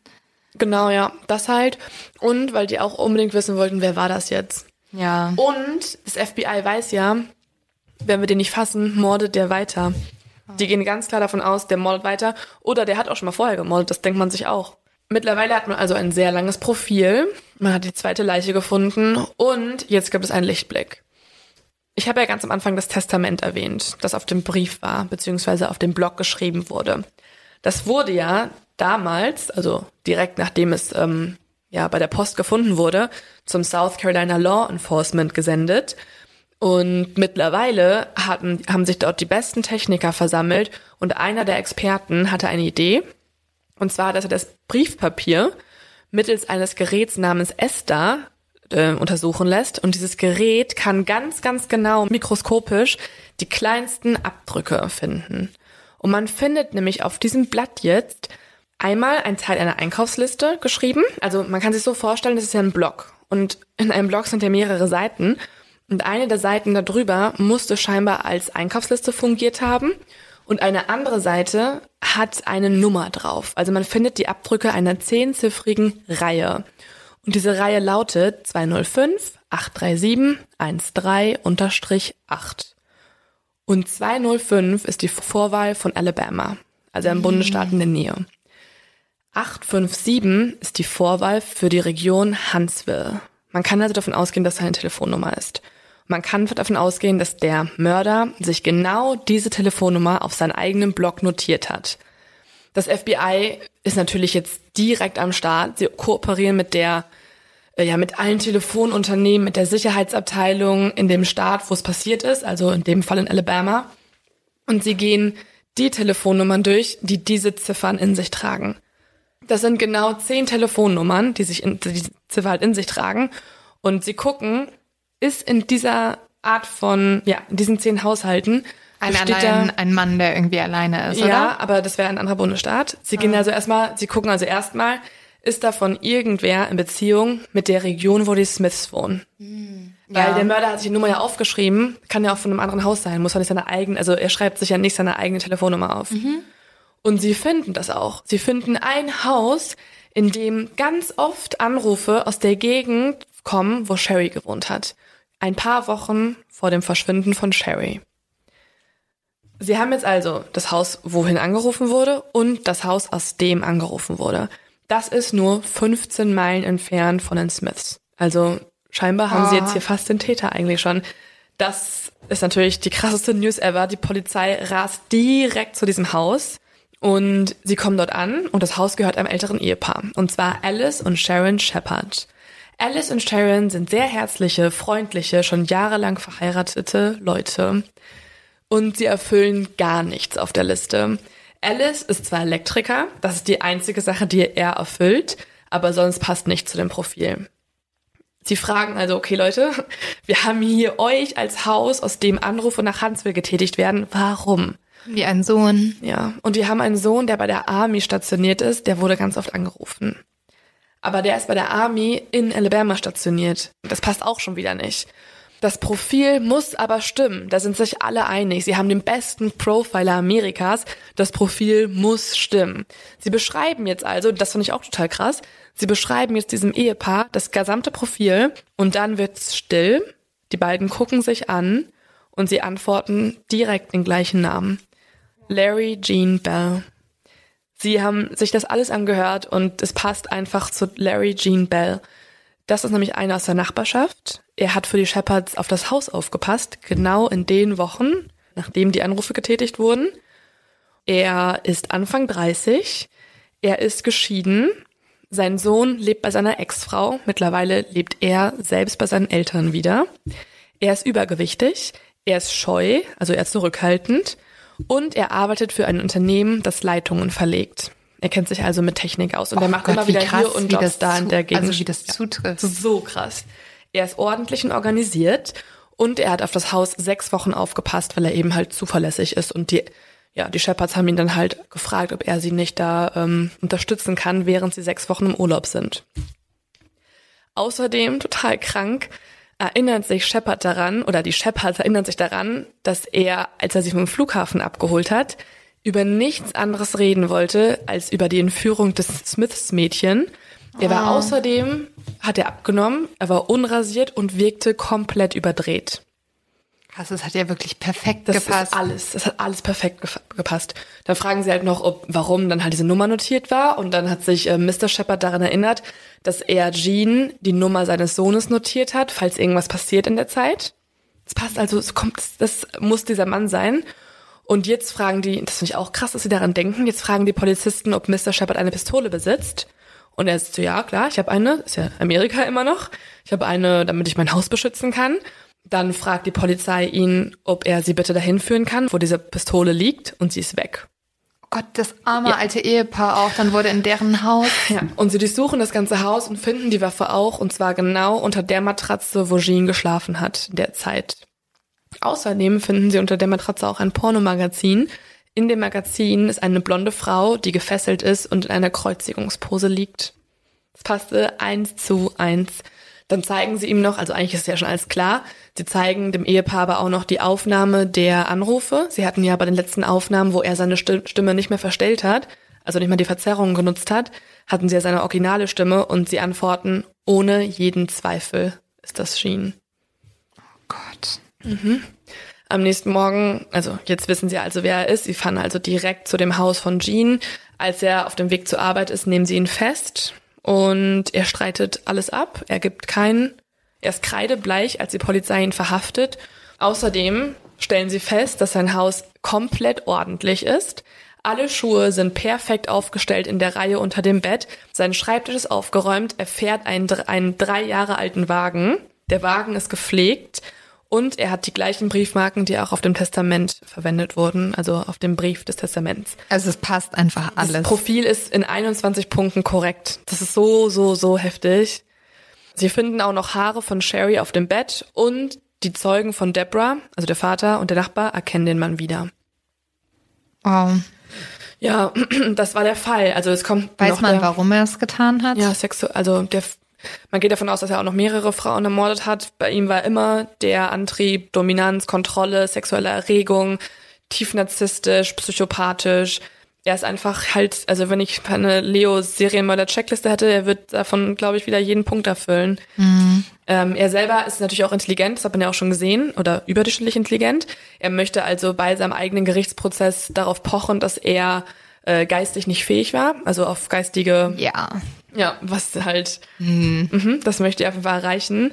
genau, ja, das halt. Und weil die auch unbedingt wissen wollten, wer war das jetzt. Ja. Und das FBI weiß ja, wenn wir den nicht fassen, mordet der weiter. Die gehen ganz klar davon aus, der mordet weiter. Oder der hat auch schon mal vorher gemordet, das denkt man sich auch. Mittlerweile hat man also ein sehr langes Profil. Man hat die zweite Leiche gefunden und jetzt gibt es einen Lichtblick. Ich habe ja ganz am Anfang das Testament erwähnt, das auf dem Brief war, beziehungsweise auf dem Blog geschrieben wurde. Das wurde ja damals, also direkt nachdem es ähm, ja bei der Post gefunden wurde, zum South Carolina Law Enforcement gesendet. Und mittlerweile hatten, haben sich dort die besten Techniker versammelt und einer der Experten hatte eine Idee. Und zwar, dass er das Briefpapier mittels eines Geräts namens ESTA äh, untersuchen lässt. Und dieses Gerät kann ganz, ganz genau mikroskopisch die kleinsten Abdrücke finden. Und man findet nämlich auf diesem Blatt jetzt einmal ein Teil einer Einkaufsliste geschrieben. Also man kann sich so vorstellen, das ist ja ein Blog. Und in einem Blog sind ja mehrere Seiten. Und eine der Seiten darüber musste scheinbar als Einkaufsliste fungiert haben. Und eine andere Seite hat eine Nummer drauf. Also man findet die Abdrücke einer zehnziffrigen Reihe. Und diese Reihe lautet 205 837 13 8. Und 205 ist die Vorwahl von Alabama, also einem Bundesstaat in der Nähe. 857 ist die Vorwahl für die Region Huntsville. Man kann also davon ausgehen, dass da eine Telefonnummer ist. Man kann davon ausgehen, dass der Mörder sich genau diese Telefonnummer auf seinen eigenen Blog notiert hat. Das FBI ist natürlich jetzt direkt am Start. Sie kooperieren mit der, äh, ja, mit allen Telefonunternehmen, mit der Sicherheitsabteilung in dem Staat, wo es passiert ist, also in dem Fall in Alabama. Und sie gehen die Telefonnummern durch, die diese Ziffern in sich tragen. Das sind genau zehn Telefonnummern, die sich in, die Ziffer halt in sich tragen. Und sie gucken, ist in dieser Art von, ja, in diesen zehn Haushalten, Ein, allein, ein Mann, der irgendwie alleine ist, ja, oder? aber das wäre ein anderer Bundesstaat. Sie gehen also erstmal, sie gucken also erstmal, ist davon irgendwer in Beziehung mit der Region, wo die Smiths wohnen. Weil Ja. der Mörder hat sich die Nummer ja aufgeschrieben, kann ja auch von einem anderen Haus sein, muss ja nicht seine eigene, also er schreibt sich ja nicht seine eigene Telefonnummer auf. Und sie finden das auch. Sie finden ein Haus, in dem ganz oft Anrufe aus der Gegend kommen, wo Sherry gewohnt hat. Ein paar Wochen vor dem Verschwinden von Sherry. Sie haben jetzt also das Haus, wohin angerufen wurde, und das Haus, aus dem angerufen wurde. Das ist nur 15 Meilen entfernt von den Smiths. Also scheinbar haben sie jetzt hier fast den Täter eigentlich schon. Das ist natürlich die krasseste News ever. Die Polizei rast direkt zu diesem Haus und sie kommen dort an und das Haus gehört einem älteren Ehepaar. Und zwar Alice und Sharon Shepard. Alice und Sharon sind sehr herzliche, freundliche, schon jahrelang verheiratete Leute und sie erfüllen gar nichts auf der Liste. Alice ist zwar Elektriker, das ist die einzige Sache, die er erfüllt, aber sonst passt nicht zu dem Profil. Sie fragen also, okay Leute, wir haben hier euch als Haus, aus dem Anrufe nach Huntsville getätigt werden. Warum? Wie ein Sohn. Ja, und wir haben einen Sohn, der bei der Army stationiert ist, der wurde ganz oft angerufen. Aber der ist bei der Army in Alabama stationiert. Das passt auch schon wieder nicht. Das Profil muss aber stimmen. Da sind sich alle einig. Sie haben den besten Profiler Amerikas. Das Profil muss stimmen. Sie beschreiben jetzt also, das finde ich auch total krass, Sie beschreiben jetzt diesem Ehepaar das gesamte Profil und dann wird's still. Die beiden gucken sich an und sie antworten direkt den gleichen Namen. Larry Jean Bell. Sie haben sich das alles angehört und es passt einfach zu Larry Jean Bell. Das ist nämlich einer aus der Nachbarschaft. Er hat für die Shepherds auf das Haus aufgepasst, genau in den Wochen, nachdem die Anrufe getätigt wurden. Er ist Anfang 30. Er ist geschieden. Sein Sohn lebt bei seiner Ex-Frau. Mittlerweile lebt er selbst bei seinen Eltern wieder. Er ist übergewichtig. Er ist scheu, also er ist zurückhaltend. Und er arbeitet für ein Unternehmen, das Leitungen verlegt. Er kennt sich also mit Technik aus und Oh er macht Gott, immer wie wieder krass, hier und wie Jobs das da in der Gegend. also wie das zutrifft. So krass. Er ist ordentlich und organisiert und er hat auf das Haus sechs Wochen aufgepasst, weil er eben halt zuverlässig ist und die ja, die Shepherds haben ihn dann halt gefragt, ob er sie nicht da ähm, unterstützen kann, während sie sechs Wochen im Urlaub sind. Außerdem, total krank, erinnert sich Shepard daran, oder die Shepards erinnern sich daran, dass er, als er sie vom Flughafen abgeholt hat, über nichts anderes reden wollte, als über die Entführung des Smiths-Mädchen. Er war außerdem, hat er abgenommen, er war unrasiert und wirkte komplett überdreht. Krass, das hat ja wirklich perfekt Das gepasst. ist alles, das hat alles perfekt gepasst. Dann fragen sie halt noch, ob, warum dann halt diese Nummer notiert war und dann hat sich äh, Mr. Shepard daran erinnert, dass er Jean die Nummer seines Sohnes notiert hat, falls irgendwas passiert in der Zeit. Das passt also, es kommt, das, das muss dieser Mann sein. Und jetzt fragen die, das finde ich auch krass, dass sie daran denken, jetzt fragen die Polizisten, ob Mr. Shepard eine Pistole besitzt. Und er ist so, ja, klar, ich habe eine, ist ja Amerika immer noch. Ich habe eine, damit ich mein Haus beschützen kann. Dann fragt die Polizei ihn, ob er sie bitte dahin führen kann, wo diese Pistole liegt und sie ist weg. Oh Gott, das arme Ja. alte Ehepaar auch. Dann wurde in deren Haus. Ja. Und sie durchsuchen das ganze Haus und finden die Waffe auch und zwar genau unter der Matratze, wo Jean geschlafen hat in der Zeit. Außerdem finden sie unter der Matratze auch ein Pornomagazin. In dem Magazin ist eine blonde Frau, die gefesselt ist und in einer Kreuzigungspose liegt. Das passte eins zu eins. Dann zeigen sie ihm noch, also eigentlich ist ja schon alles klar, sie zeigen dem Ehepaar aber auch noch die Aufnahme der Anrufe. Sie hatten ja bei den letzten Aufnahmen, wo er seine Sti- Stimme nicht mehr verstellt hat, also nicht mehr die Verzerrung genutzt hat, hatten sie ja seine originale Stimme und sie antworten, ohne jeden Zweifel ist das Jean. Gott. Am nächsten Morgen, also jetzt wissen sie also, wer er ist. Sie fahren also direkt zu dem Haus von Jean. Als er auf dem Weg zur Arbeit ist, nehmen sie ihn fest und er streitet alles ab. Er gibt keinen, er ist kreidebleich, als die Polizei ihn verhaftet. Außerdem stellen sie fest, dass sein Haus komplett ordentlich ist. Alle Schuhe sind perfekt aufgestellt in der Reihe unter dem Bett. Sein Schreibtisch ist aufgeräumt. Er fährt einen, einen drei Jahre alten Wagen. Der Wagen ist gepflegt und er hat die gleichen Briefmarken, die auch auf dem Testament verwendet wurden, also auf dem Brief des Testaments. Also es passt einfach Das alles. Profil ist in 21 Punkten korrekt. Das ist so, so, so heftig. Sie finden auch noch Haare von Sherry auf dem Bett und die Zeugen von Deborah, also der Vater und der Nachbar, erkennen den Mann wieder. Wow. Ja, das war der Fall. Also es kommt Weiß man, der, warum er es getan hat? Ja, Sexu also der, man geht davon aus, dass er auch noch mehrere Frauen ermordet hat. Bei ihm war immer der Antrieb, Dominanz, Kontrolle, sexuelle Erregung, tief narzisstisch, psychopathisch. Er ist einfach halt, also wenn ich eine Leo-Serienmörder-Checkliste hätte, er wird davon, glaube ich, wieder jeden Punkt erfüllen. Ähm, er selber ist natürlich auch intelligent, das hat man ja auch schon gesehen, oder überdurchschnittlich intelligent. Er möchte also bei seinem eigenen Gerichtsprozess darauf pochen, dass er äh, geistig nicht fähig war, also auf geistige Ja. Ja, was halt, mhm, das möchte er auf jeden Fall erreichen.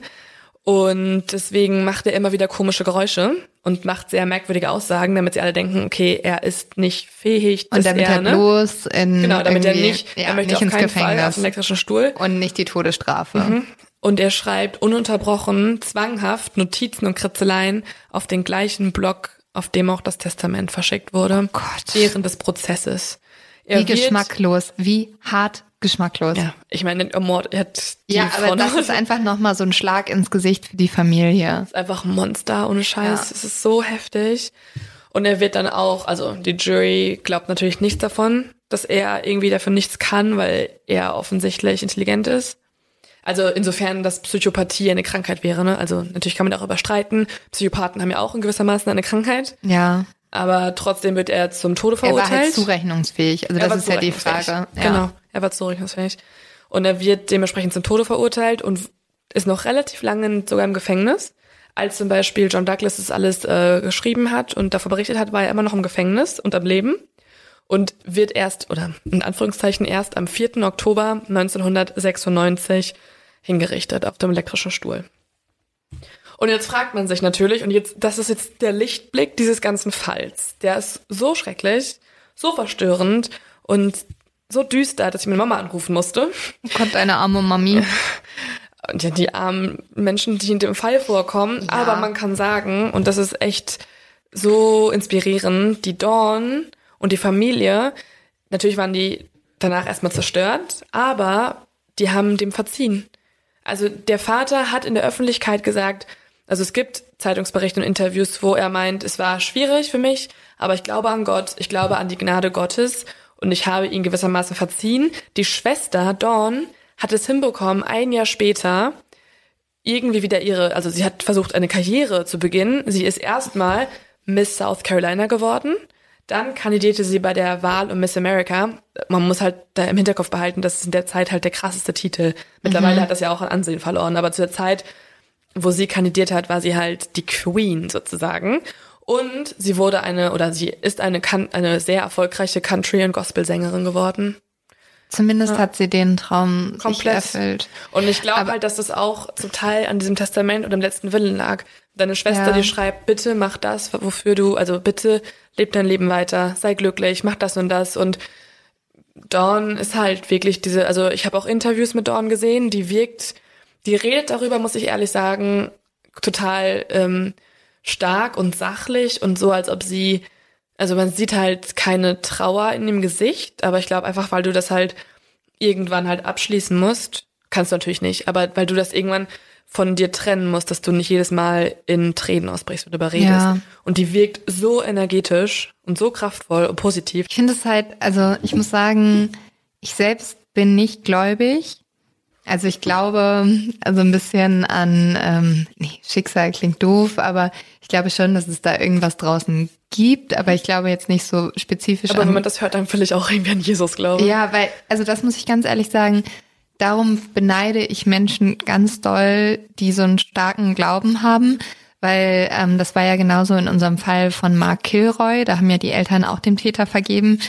Und deswegen macht er immer wieder komische Geräusche und macht sehr merkwürdige Aussagen, damit sie alle denken, okay, er ist nicht fähig, Und damit er, er ne? bloß in Genau, damit er nicht, ja, er möchte nicht auf ins keinen Fall auf Gefängnis den elektrischen Stuhl. und nicht die Todesstrafe. Und er schreibt ununterbrochen, zwanghaft Notizen und Kritzeleien auf den gleichen Block, auf dem auch das Testament verschickt wurde. Gott. Während des Prozesses. Er Wie geschmacklos, wie hart geschmacklos. Ja, ich meine, der Mord, er hat die Ja, aber Frau das ist einfach nochmal so ein Schlag ins Gesicht für die Familie. ist einfach ein Monster, ohne Scheiß. Ja. Es ist so heftig. Und er wird dann auch, also die Jury glaubt natürlich nichts davon, dass er irgendwie dafür nichts kann, weil er offensichtlich intelligent ist. Also insofern, dass Psychopathie eine Krankheit wäre. Ne? Also natürlich kann man darüber streiten. Psychopathen haben ja auch in gewissermaßen eine Krankheit, Ja. Aber trotzdem wird er zum Tode Er verurteilt. war halt zurechnungsfähig. Also Er das ist ja die. Frage. Ja. Genau, er war zurechnungsfähig. Und er wird dementsprechend zum Tode verurteilt und ist noch relativ lange sogar im Gefängnis. Als zum Beispiel John Douglas das alles äh, geschrieben hat und davor berichtet hat, war er immer noch im Gefängnis und am Leben und wird erst, oder in Anführungszeichen erst am 4. Oktober 1996 hingerichtet auf dem elektrischen Stuhl. Und jetzt fragt man sich natürlich, und jetzt, das ist jetzt der Lichtblick dieses ganzen Falls. Der ist so schrecklich, so verstörend und so düster, dass ich meine Mama anrufen musste. Oh Gott, eine arme Mami. Und ja, die armen Menschen, die in dem Fall vorkommen. Ja. Aber man kann sagen, und das ist echt so inspirierend, die Dawn und die Familie, natürlich waren die danach erstmal zerstört, aber die haben dem verziehen. Also der Vater hat in der Öffentlichkeit gesagt, also es gibt Zeitungsberichte und Interviews, wo er meint, es war schwierig für mich, aber ich glaube an Gott, ich glaube an die Gnade Gottes und ich habe ihn gewissermaßen verziehen. Die Schwester Dawn hat es hinbekommen, ein Jahr später irgendwie wieder ihre, also sie hat versucht, eine Karriere zu beginnen. Sie ist erstmal Miss South Carolina geworden. Dann kandidierte sie bei der Wahl um Miss America. Man muss halt da im Hinterkopf behalten, das ist in der Zeit halt der krasseste Titel. Mittlerweile hat das ja auch an Ansehen verloren, aber zu der Zeit, wo sie kandidiert hat, war sie halt die Queen sozusagen. Und sie wurde eine, oder sie ist eine, eine sehr erfolgreiche Country- und Gospel-Sängerin geworden. Zumindest hat sie den Traum sich Komplett. erfüllt. Und ich glaube halt, dass das auch zum Teil an diesem Testament oder im letzten Willen lag. Deine Schwester, Ja. die schreibt, bitte mach das, wofür du, also bitte leb dein Leben weiter, sei glücklich, mach das und das. Und Dawn ist halt wirklich diese, also ich habe auch Interviews mit Dawn gesehen, die wirkt, die redet darüber, muss ich ehrlich sagen, total ähm, stark und sachlich und so, als ob sie, also man sieht halt keine Trauer in dem Gesicht, aber ich glaube einfach, weil du das halt irgendwann halt abschließen musst, kannst du natürlich nicht, aber weil du das irgendwann von dir trennen musst, dass du nicht jedes Mal in Tränen ausbrichst und darüber redest. Ja. Und die wirkt so energetisch und so kraftvoll und positiv. Ich finde es halt, also ich muss sagen, ich selbst bin nicht gläubig. Also ich glaube, also ein bisschen an, ähm, nee, Schicksal klingt doof, aber ich glaube schon, dass es da irgendwas draußen gibt, aber ich glaube jetzt nicht so spezifisch Aber wenn man das hört, dann will ich auch irgendwie an Jesus glauben. Ja, weil, also das muss ich ganz ehrlich sagen, darum beneide ich Menschen ganz doll, die so einen starken Glauben haben, weil ähm, das war ja genauso in unserem Fall von Mark Kilroy, da haben ja die Eltern auch dem Täter vergeben.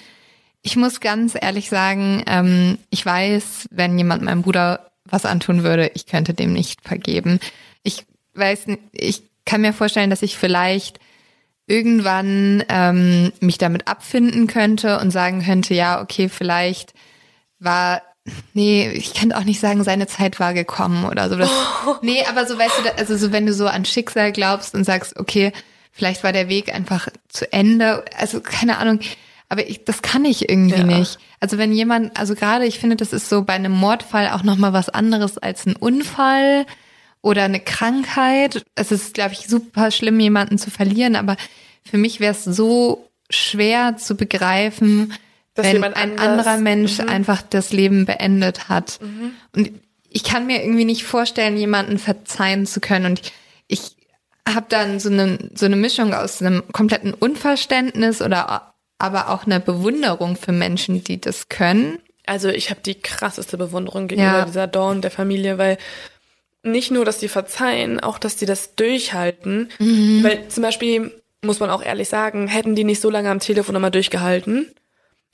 Ich muss ganz ehrlich sagen, ähm, ich weiß, wenn jemand meinem Bruder was antun würde, ich könnte dem nicht vergeben. Ich weiß, ich kann mir vorstellen, dass ich vielleicht irgendwann ähm, mich damit abfinden könnte und sagen könnte, ja, okay, vielleicht war, nee, ich kann auch nicht sagen, seine Zeit war gekommen oder so. Das, Nee, aber so weißt du, also so wenn du so an Schicksal glaubst und sagst, okay, vielleicht war der Weg einfach zu Ende, also keine Ahnung, aber ich, das kann ich irgendwie Ja. nicht. Also wenn jemand, also gerade, ich finde, das ist so bei einem Mordfall auch nochmal was anderes als ein Unfall oder eine Krankheit. Es ist, glaube ich, super schlimm, jemanden zu verlieren, aber für mich wäre es so schwer zu begreifen, Dass wenn jemand ein anderer Mensch Mhm. einfach das Leben beendet hat. Und ich kann mir irgendwie nicht vorstellen, jemanden verzeihen zu können. Und ich habe dann so eine, so eine Mischung aus einem kompletten Unverständnis oder aber auch einer Bewunderung für Menschen, die das können. Also ich habe die krasseste Bewunderung gegenüber Ja. dieser Dawn der Familie, weil nicht nur, dass die verzeihen, auch, dass die das durchhalten. Mhm. Weil zum Beispiel, muss man auch ehrlich sagen, hätten die nicht so lange am Telefon nochmal durchgehalten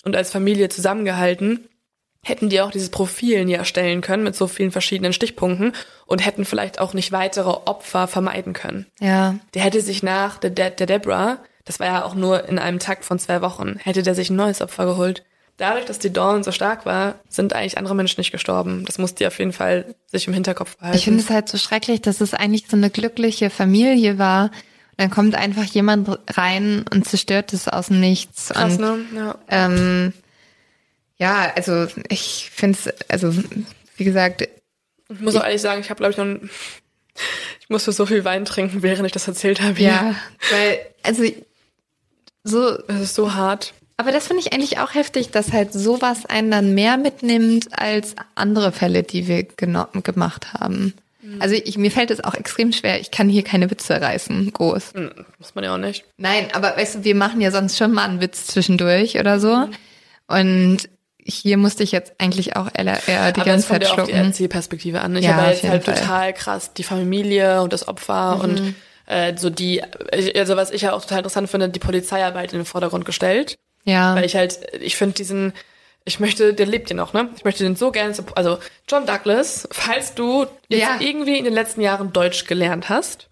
und als Familie zusammengehalten, hätten die auch dieses Profil nie erstellen können mit so vielen verschiedenen Stichpunkten und hätten vielleicht auch nicht weitere Opfer vermeiden können. Ja. Der hätte sich nach der, der, der Deborah, das war ja auch nur in einem Takt von zwei Wochen, hätte der sich ein neues Opfer geholt. Dadurch, dass die Dawn so stark war, sind eigentlich andere Menschen nicht gestorben. Das muss die auf jeden Fall sich im Hinterkopf behalten. Ich finde es halt so schrecklich, dass es eigentlich so eine glückliche Familie war. Und dann kommt einfach jemand rein und zerstört es aus dem Nichts. Krass, und, ne? Ja. ähm, ja, also ich finde es, also wie gesagt, Ich muss auch ehrlich sagen, ich habe, glaube ich, noch ein, ich musste so viel Wein trinken, während ich das erzählt habe. ja, weil, also so, Es ist so hart. aber das finde ich eigentlich auch heftig, dass halt sowas einen dann mehr mitnimmt als andere Fälle, die wir gemacht haben. Also ich, mir fällt es auch extrem schwer. Ich kann hier keine Witze reißen, groß. Hm, Muss man ja auch nicht. Nein, aber weißt du, wir machen ja sonst schon mal einen Witz zwischendurch oder so. Und hier musste ich jetzt eigentlich auch eher, die Aber ganze kommt Zeit ja auf die schlucken. Erzählperspektive an. Ich Ja, habe jetzt halt Fall. Mhm. total krass die Familie und das Opfer und äh, so die, also was ich ja auch total interessant finde, die Polizeiarbeit in den Vordergrund gestellt. Ja, Weil ich halt, ich finde diesen, ich möchte, der lebt ja noch, ne? Ich möchte den so gerne, also John Douglas, falls du jetzt Ja. irgendwie in den letzten Jahren Deutsch gelernt hast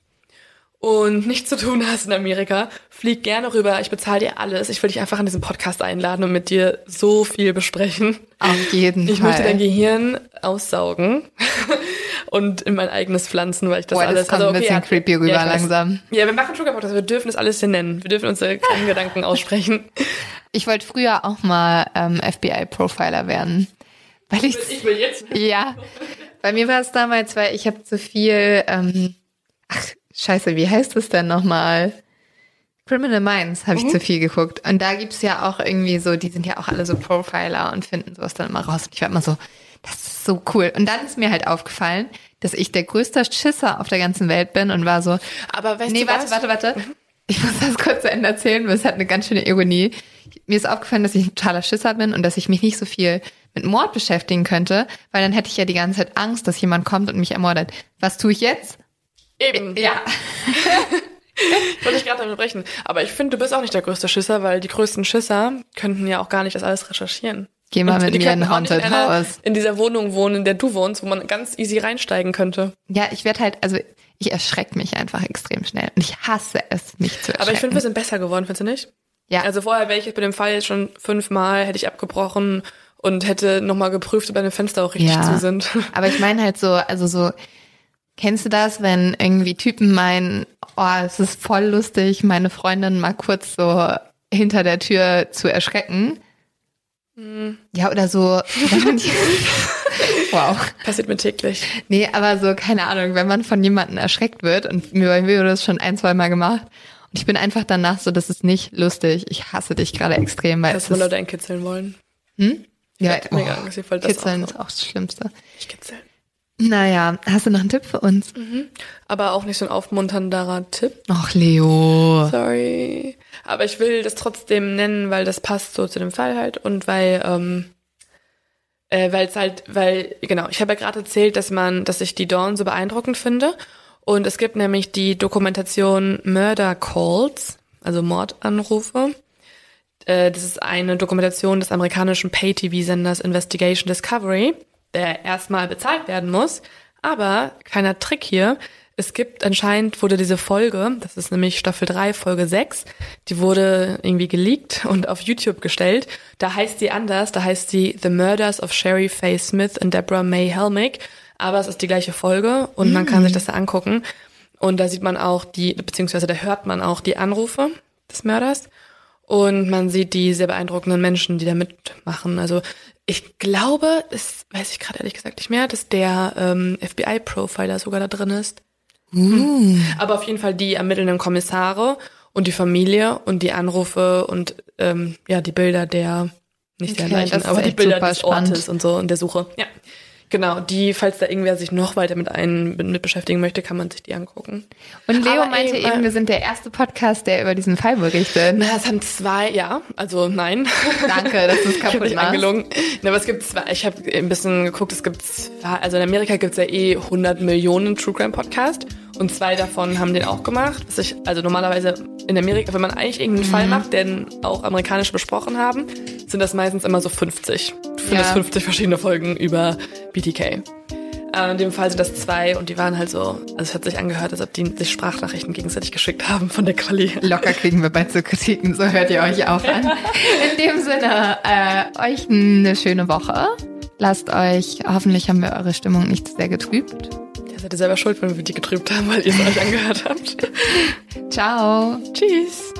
und nichts zu tun hast in Amerika, flieg gerne rüber, ich bezahle dir alles. Ich will dich einfach in diesen Podcast einladen und mit dir so viel besprechen. auf jeden Ich Fall. möchte dein Gehirn aussaugen und in mein eigenes pflanzen, weil ich das Boah, das alles. kommt ein bisschen ja, creepy rüber ich weiß. langsam. Ja, wir machen Sugar Podcast, wir dürfen das alles hier nennen. Wir dürfen unsere kleinen Gedanken aussprechen. Ich wollte früher auch mal ähm, FBI-Profiler werden. Weil ich, Ich will jetzt. ja, bei mir war es damals, weil ich habe zu viel, ähm, ach, scheiße, wie heißt es denn nochmal? Criminal Minds habe ich zu viel geguckt. Und da gibt's ja auch irgendwie so, die sind ja auch alle so Profiler und finden sowas dann immer raus. Und ich war immer so, das ist so cool. Und dann ist mir halt aufgefallen, dass ich der größte Schisser auf der ganzen Welt bin und war so, Aber weißt Nee, du warte, was? warte, warte. Ich muss das kurz zu Ende erzählen, weil es hat eine ganz schöne Ironie. Mir ist aufgefallen, dass ich ein totaler Schisser bin und dass ich mich nicht so viel mit Mord beschäftigen könnte, weil dann hätte ich ja die ganze Zeit Angst, dass jemand kommt und mich ermordet. Was tue ich jetzt? Eben. Ja. Wollte ich gerade damit brechen. Aber ich finde, du bist auch nicht der größte Schisser, weil die größten Schisser könnten ja auch gar nicht das alles recherchieren. Geh mal Und mit mir in Haunted in einer- House. In dieser Wohnung wohnen, in der du wohnst, wo man ganz easy reinsteigen könnte. Ja, ich werde halt, also ich erschrecke mich einfach extrem schnell und ich hasse es, mich zu erschrecken. Aber ich finde, wir sind besser geworden, findest du nicht? ja, Also vorher wäre ich jetzt bei dem Fall jetzt schon fünfmal, hätte ich abgebrochen und hätte nochmal geprüft, ob deine Fenster auch richtig Ja. zu sind. Aber ich meine halt so, also so, kennst du das, wenn irgendwie Typen meinen, oh, es ist voll lustig, meine Freundin mal kurz so hinter der Tür zu erschrecken? Ja, oder so, wow. Passiert mir täglich. Nee, aber so, keine Ahnung, wenn man von jemandem erschreckt wird und mir bei mir wurde das schon ein, zwei Mal gemacht und ich bin einfach danach so, das ist nicht lustig, ich hasse dich gerade extrem, weil Dass ist, Leute einkitzeln wollen. ja, hätte mega Angst, ich wollte das Kitzeln auch ist auch das Schlimmste. Ich kitzeln. Naja, hast du noch einen Tipp für uns? Aber auch nicht so ein aufmunternder Tipp. Ach, Leo. Sorry. Aber ich will das trotzdem nennen, weil das passt so zu dem Fall halt und weil, ähm, äh, weil es halt, weil, genau, ich habe ja gerade erzählt, dass man, dass ich die Dawn so beeindruckend finde. Und es gibt nämlich die Dokumentation Murder Calls, also Mordanrufe. Äh, das ist eine Dokumentation des amerikanischen Pay-TV-Senders Investigation Discovery, der erstmal bezahlt werden muss. Aber, kleiner Trick hier, es gibt anscheinend wurde diese Folge, das ist nämlich Staffel 3, Folge 6, die wurde irgendwie geleakt und auf YouTube gestellt. Da heißt sie anders, da heißt sie The Murders of Sherry Faye Smith and Deborah May Helmick. Aber es ist die gleiche Folge und man kann sich das da angucken. Und da sieht man auch die, beziehungsweise da hört man auch die Anrufe des Mörders. Und man sieht die sehr beeindruckenden Menschen, die da mitmachen. Also ich glaube, das weiß ich gerade ehrlich gesagt nicht mehr, dass der ähm, FBI-Profiler sogar da drin ist. Aber auf jeden Fall die ermittelnden Kommissare und die Familie und die Anrufe und ähm, ja die Bilder der nicht der Okay, Leichen, das ist aber die Bilder des spannend. Ortes und so und der Suche. Ja. Genau, die, falls da irgendwer sich noch weiter mit ein mit beschäftigen möchte, kann man sich die angucken. Und Leo Aber meinte ey, eben, äh, wir sind der erste Podcast, der über diesen Fall berichtet. Na, es haben zwei, ja, also nein. Danke, dass du es Ich kaputt nicht machst. angelogen. Na, aber es gibt zwei, ich habe ein bisschen geguckt, es gibt zwei, also in Amerika gibt's ja eh 100 Millionen True Crime Podcast und zwei davon haben den auch gemacht. Was ich, also normalerweise in Amerika, wenn man eigentlich irgendeinen Fall macht, den auch amerikanisch besprochen haben, sind das meistens immer so 50. Du findest Ja. 50 verschiedene Folgen über BTK. Äh, In dem Fall sind das zwei und die waren halt so, also es hat sich angehört, als ob die sich Sprachnachrichten gegenseitig geschickt haben von der Quali. Locker kriegen wir bald so Kritiken, so hört ihr euch auch an. In dem Sinne, äh, euch eine schöne Woche. Lasst euch, hoffentlich haben wir eure Stimmung nicht zu sehr getrübt. Ihr seid ihr selber schuld, wenn wir die getrübt haben, weil ihr es euch angehört habt. Ciao. Tschüss.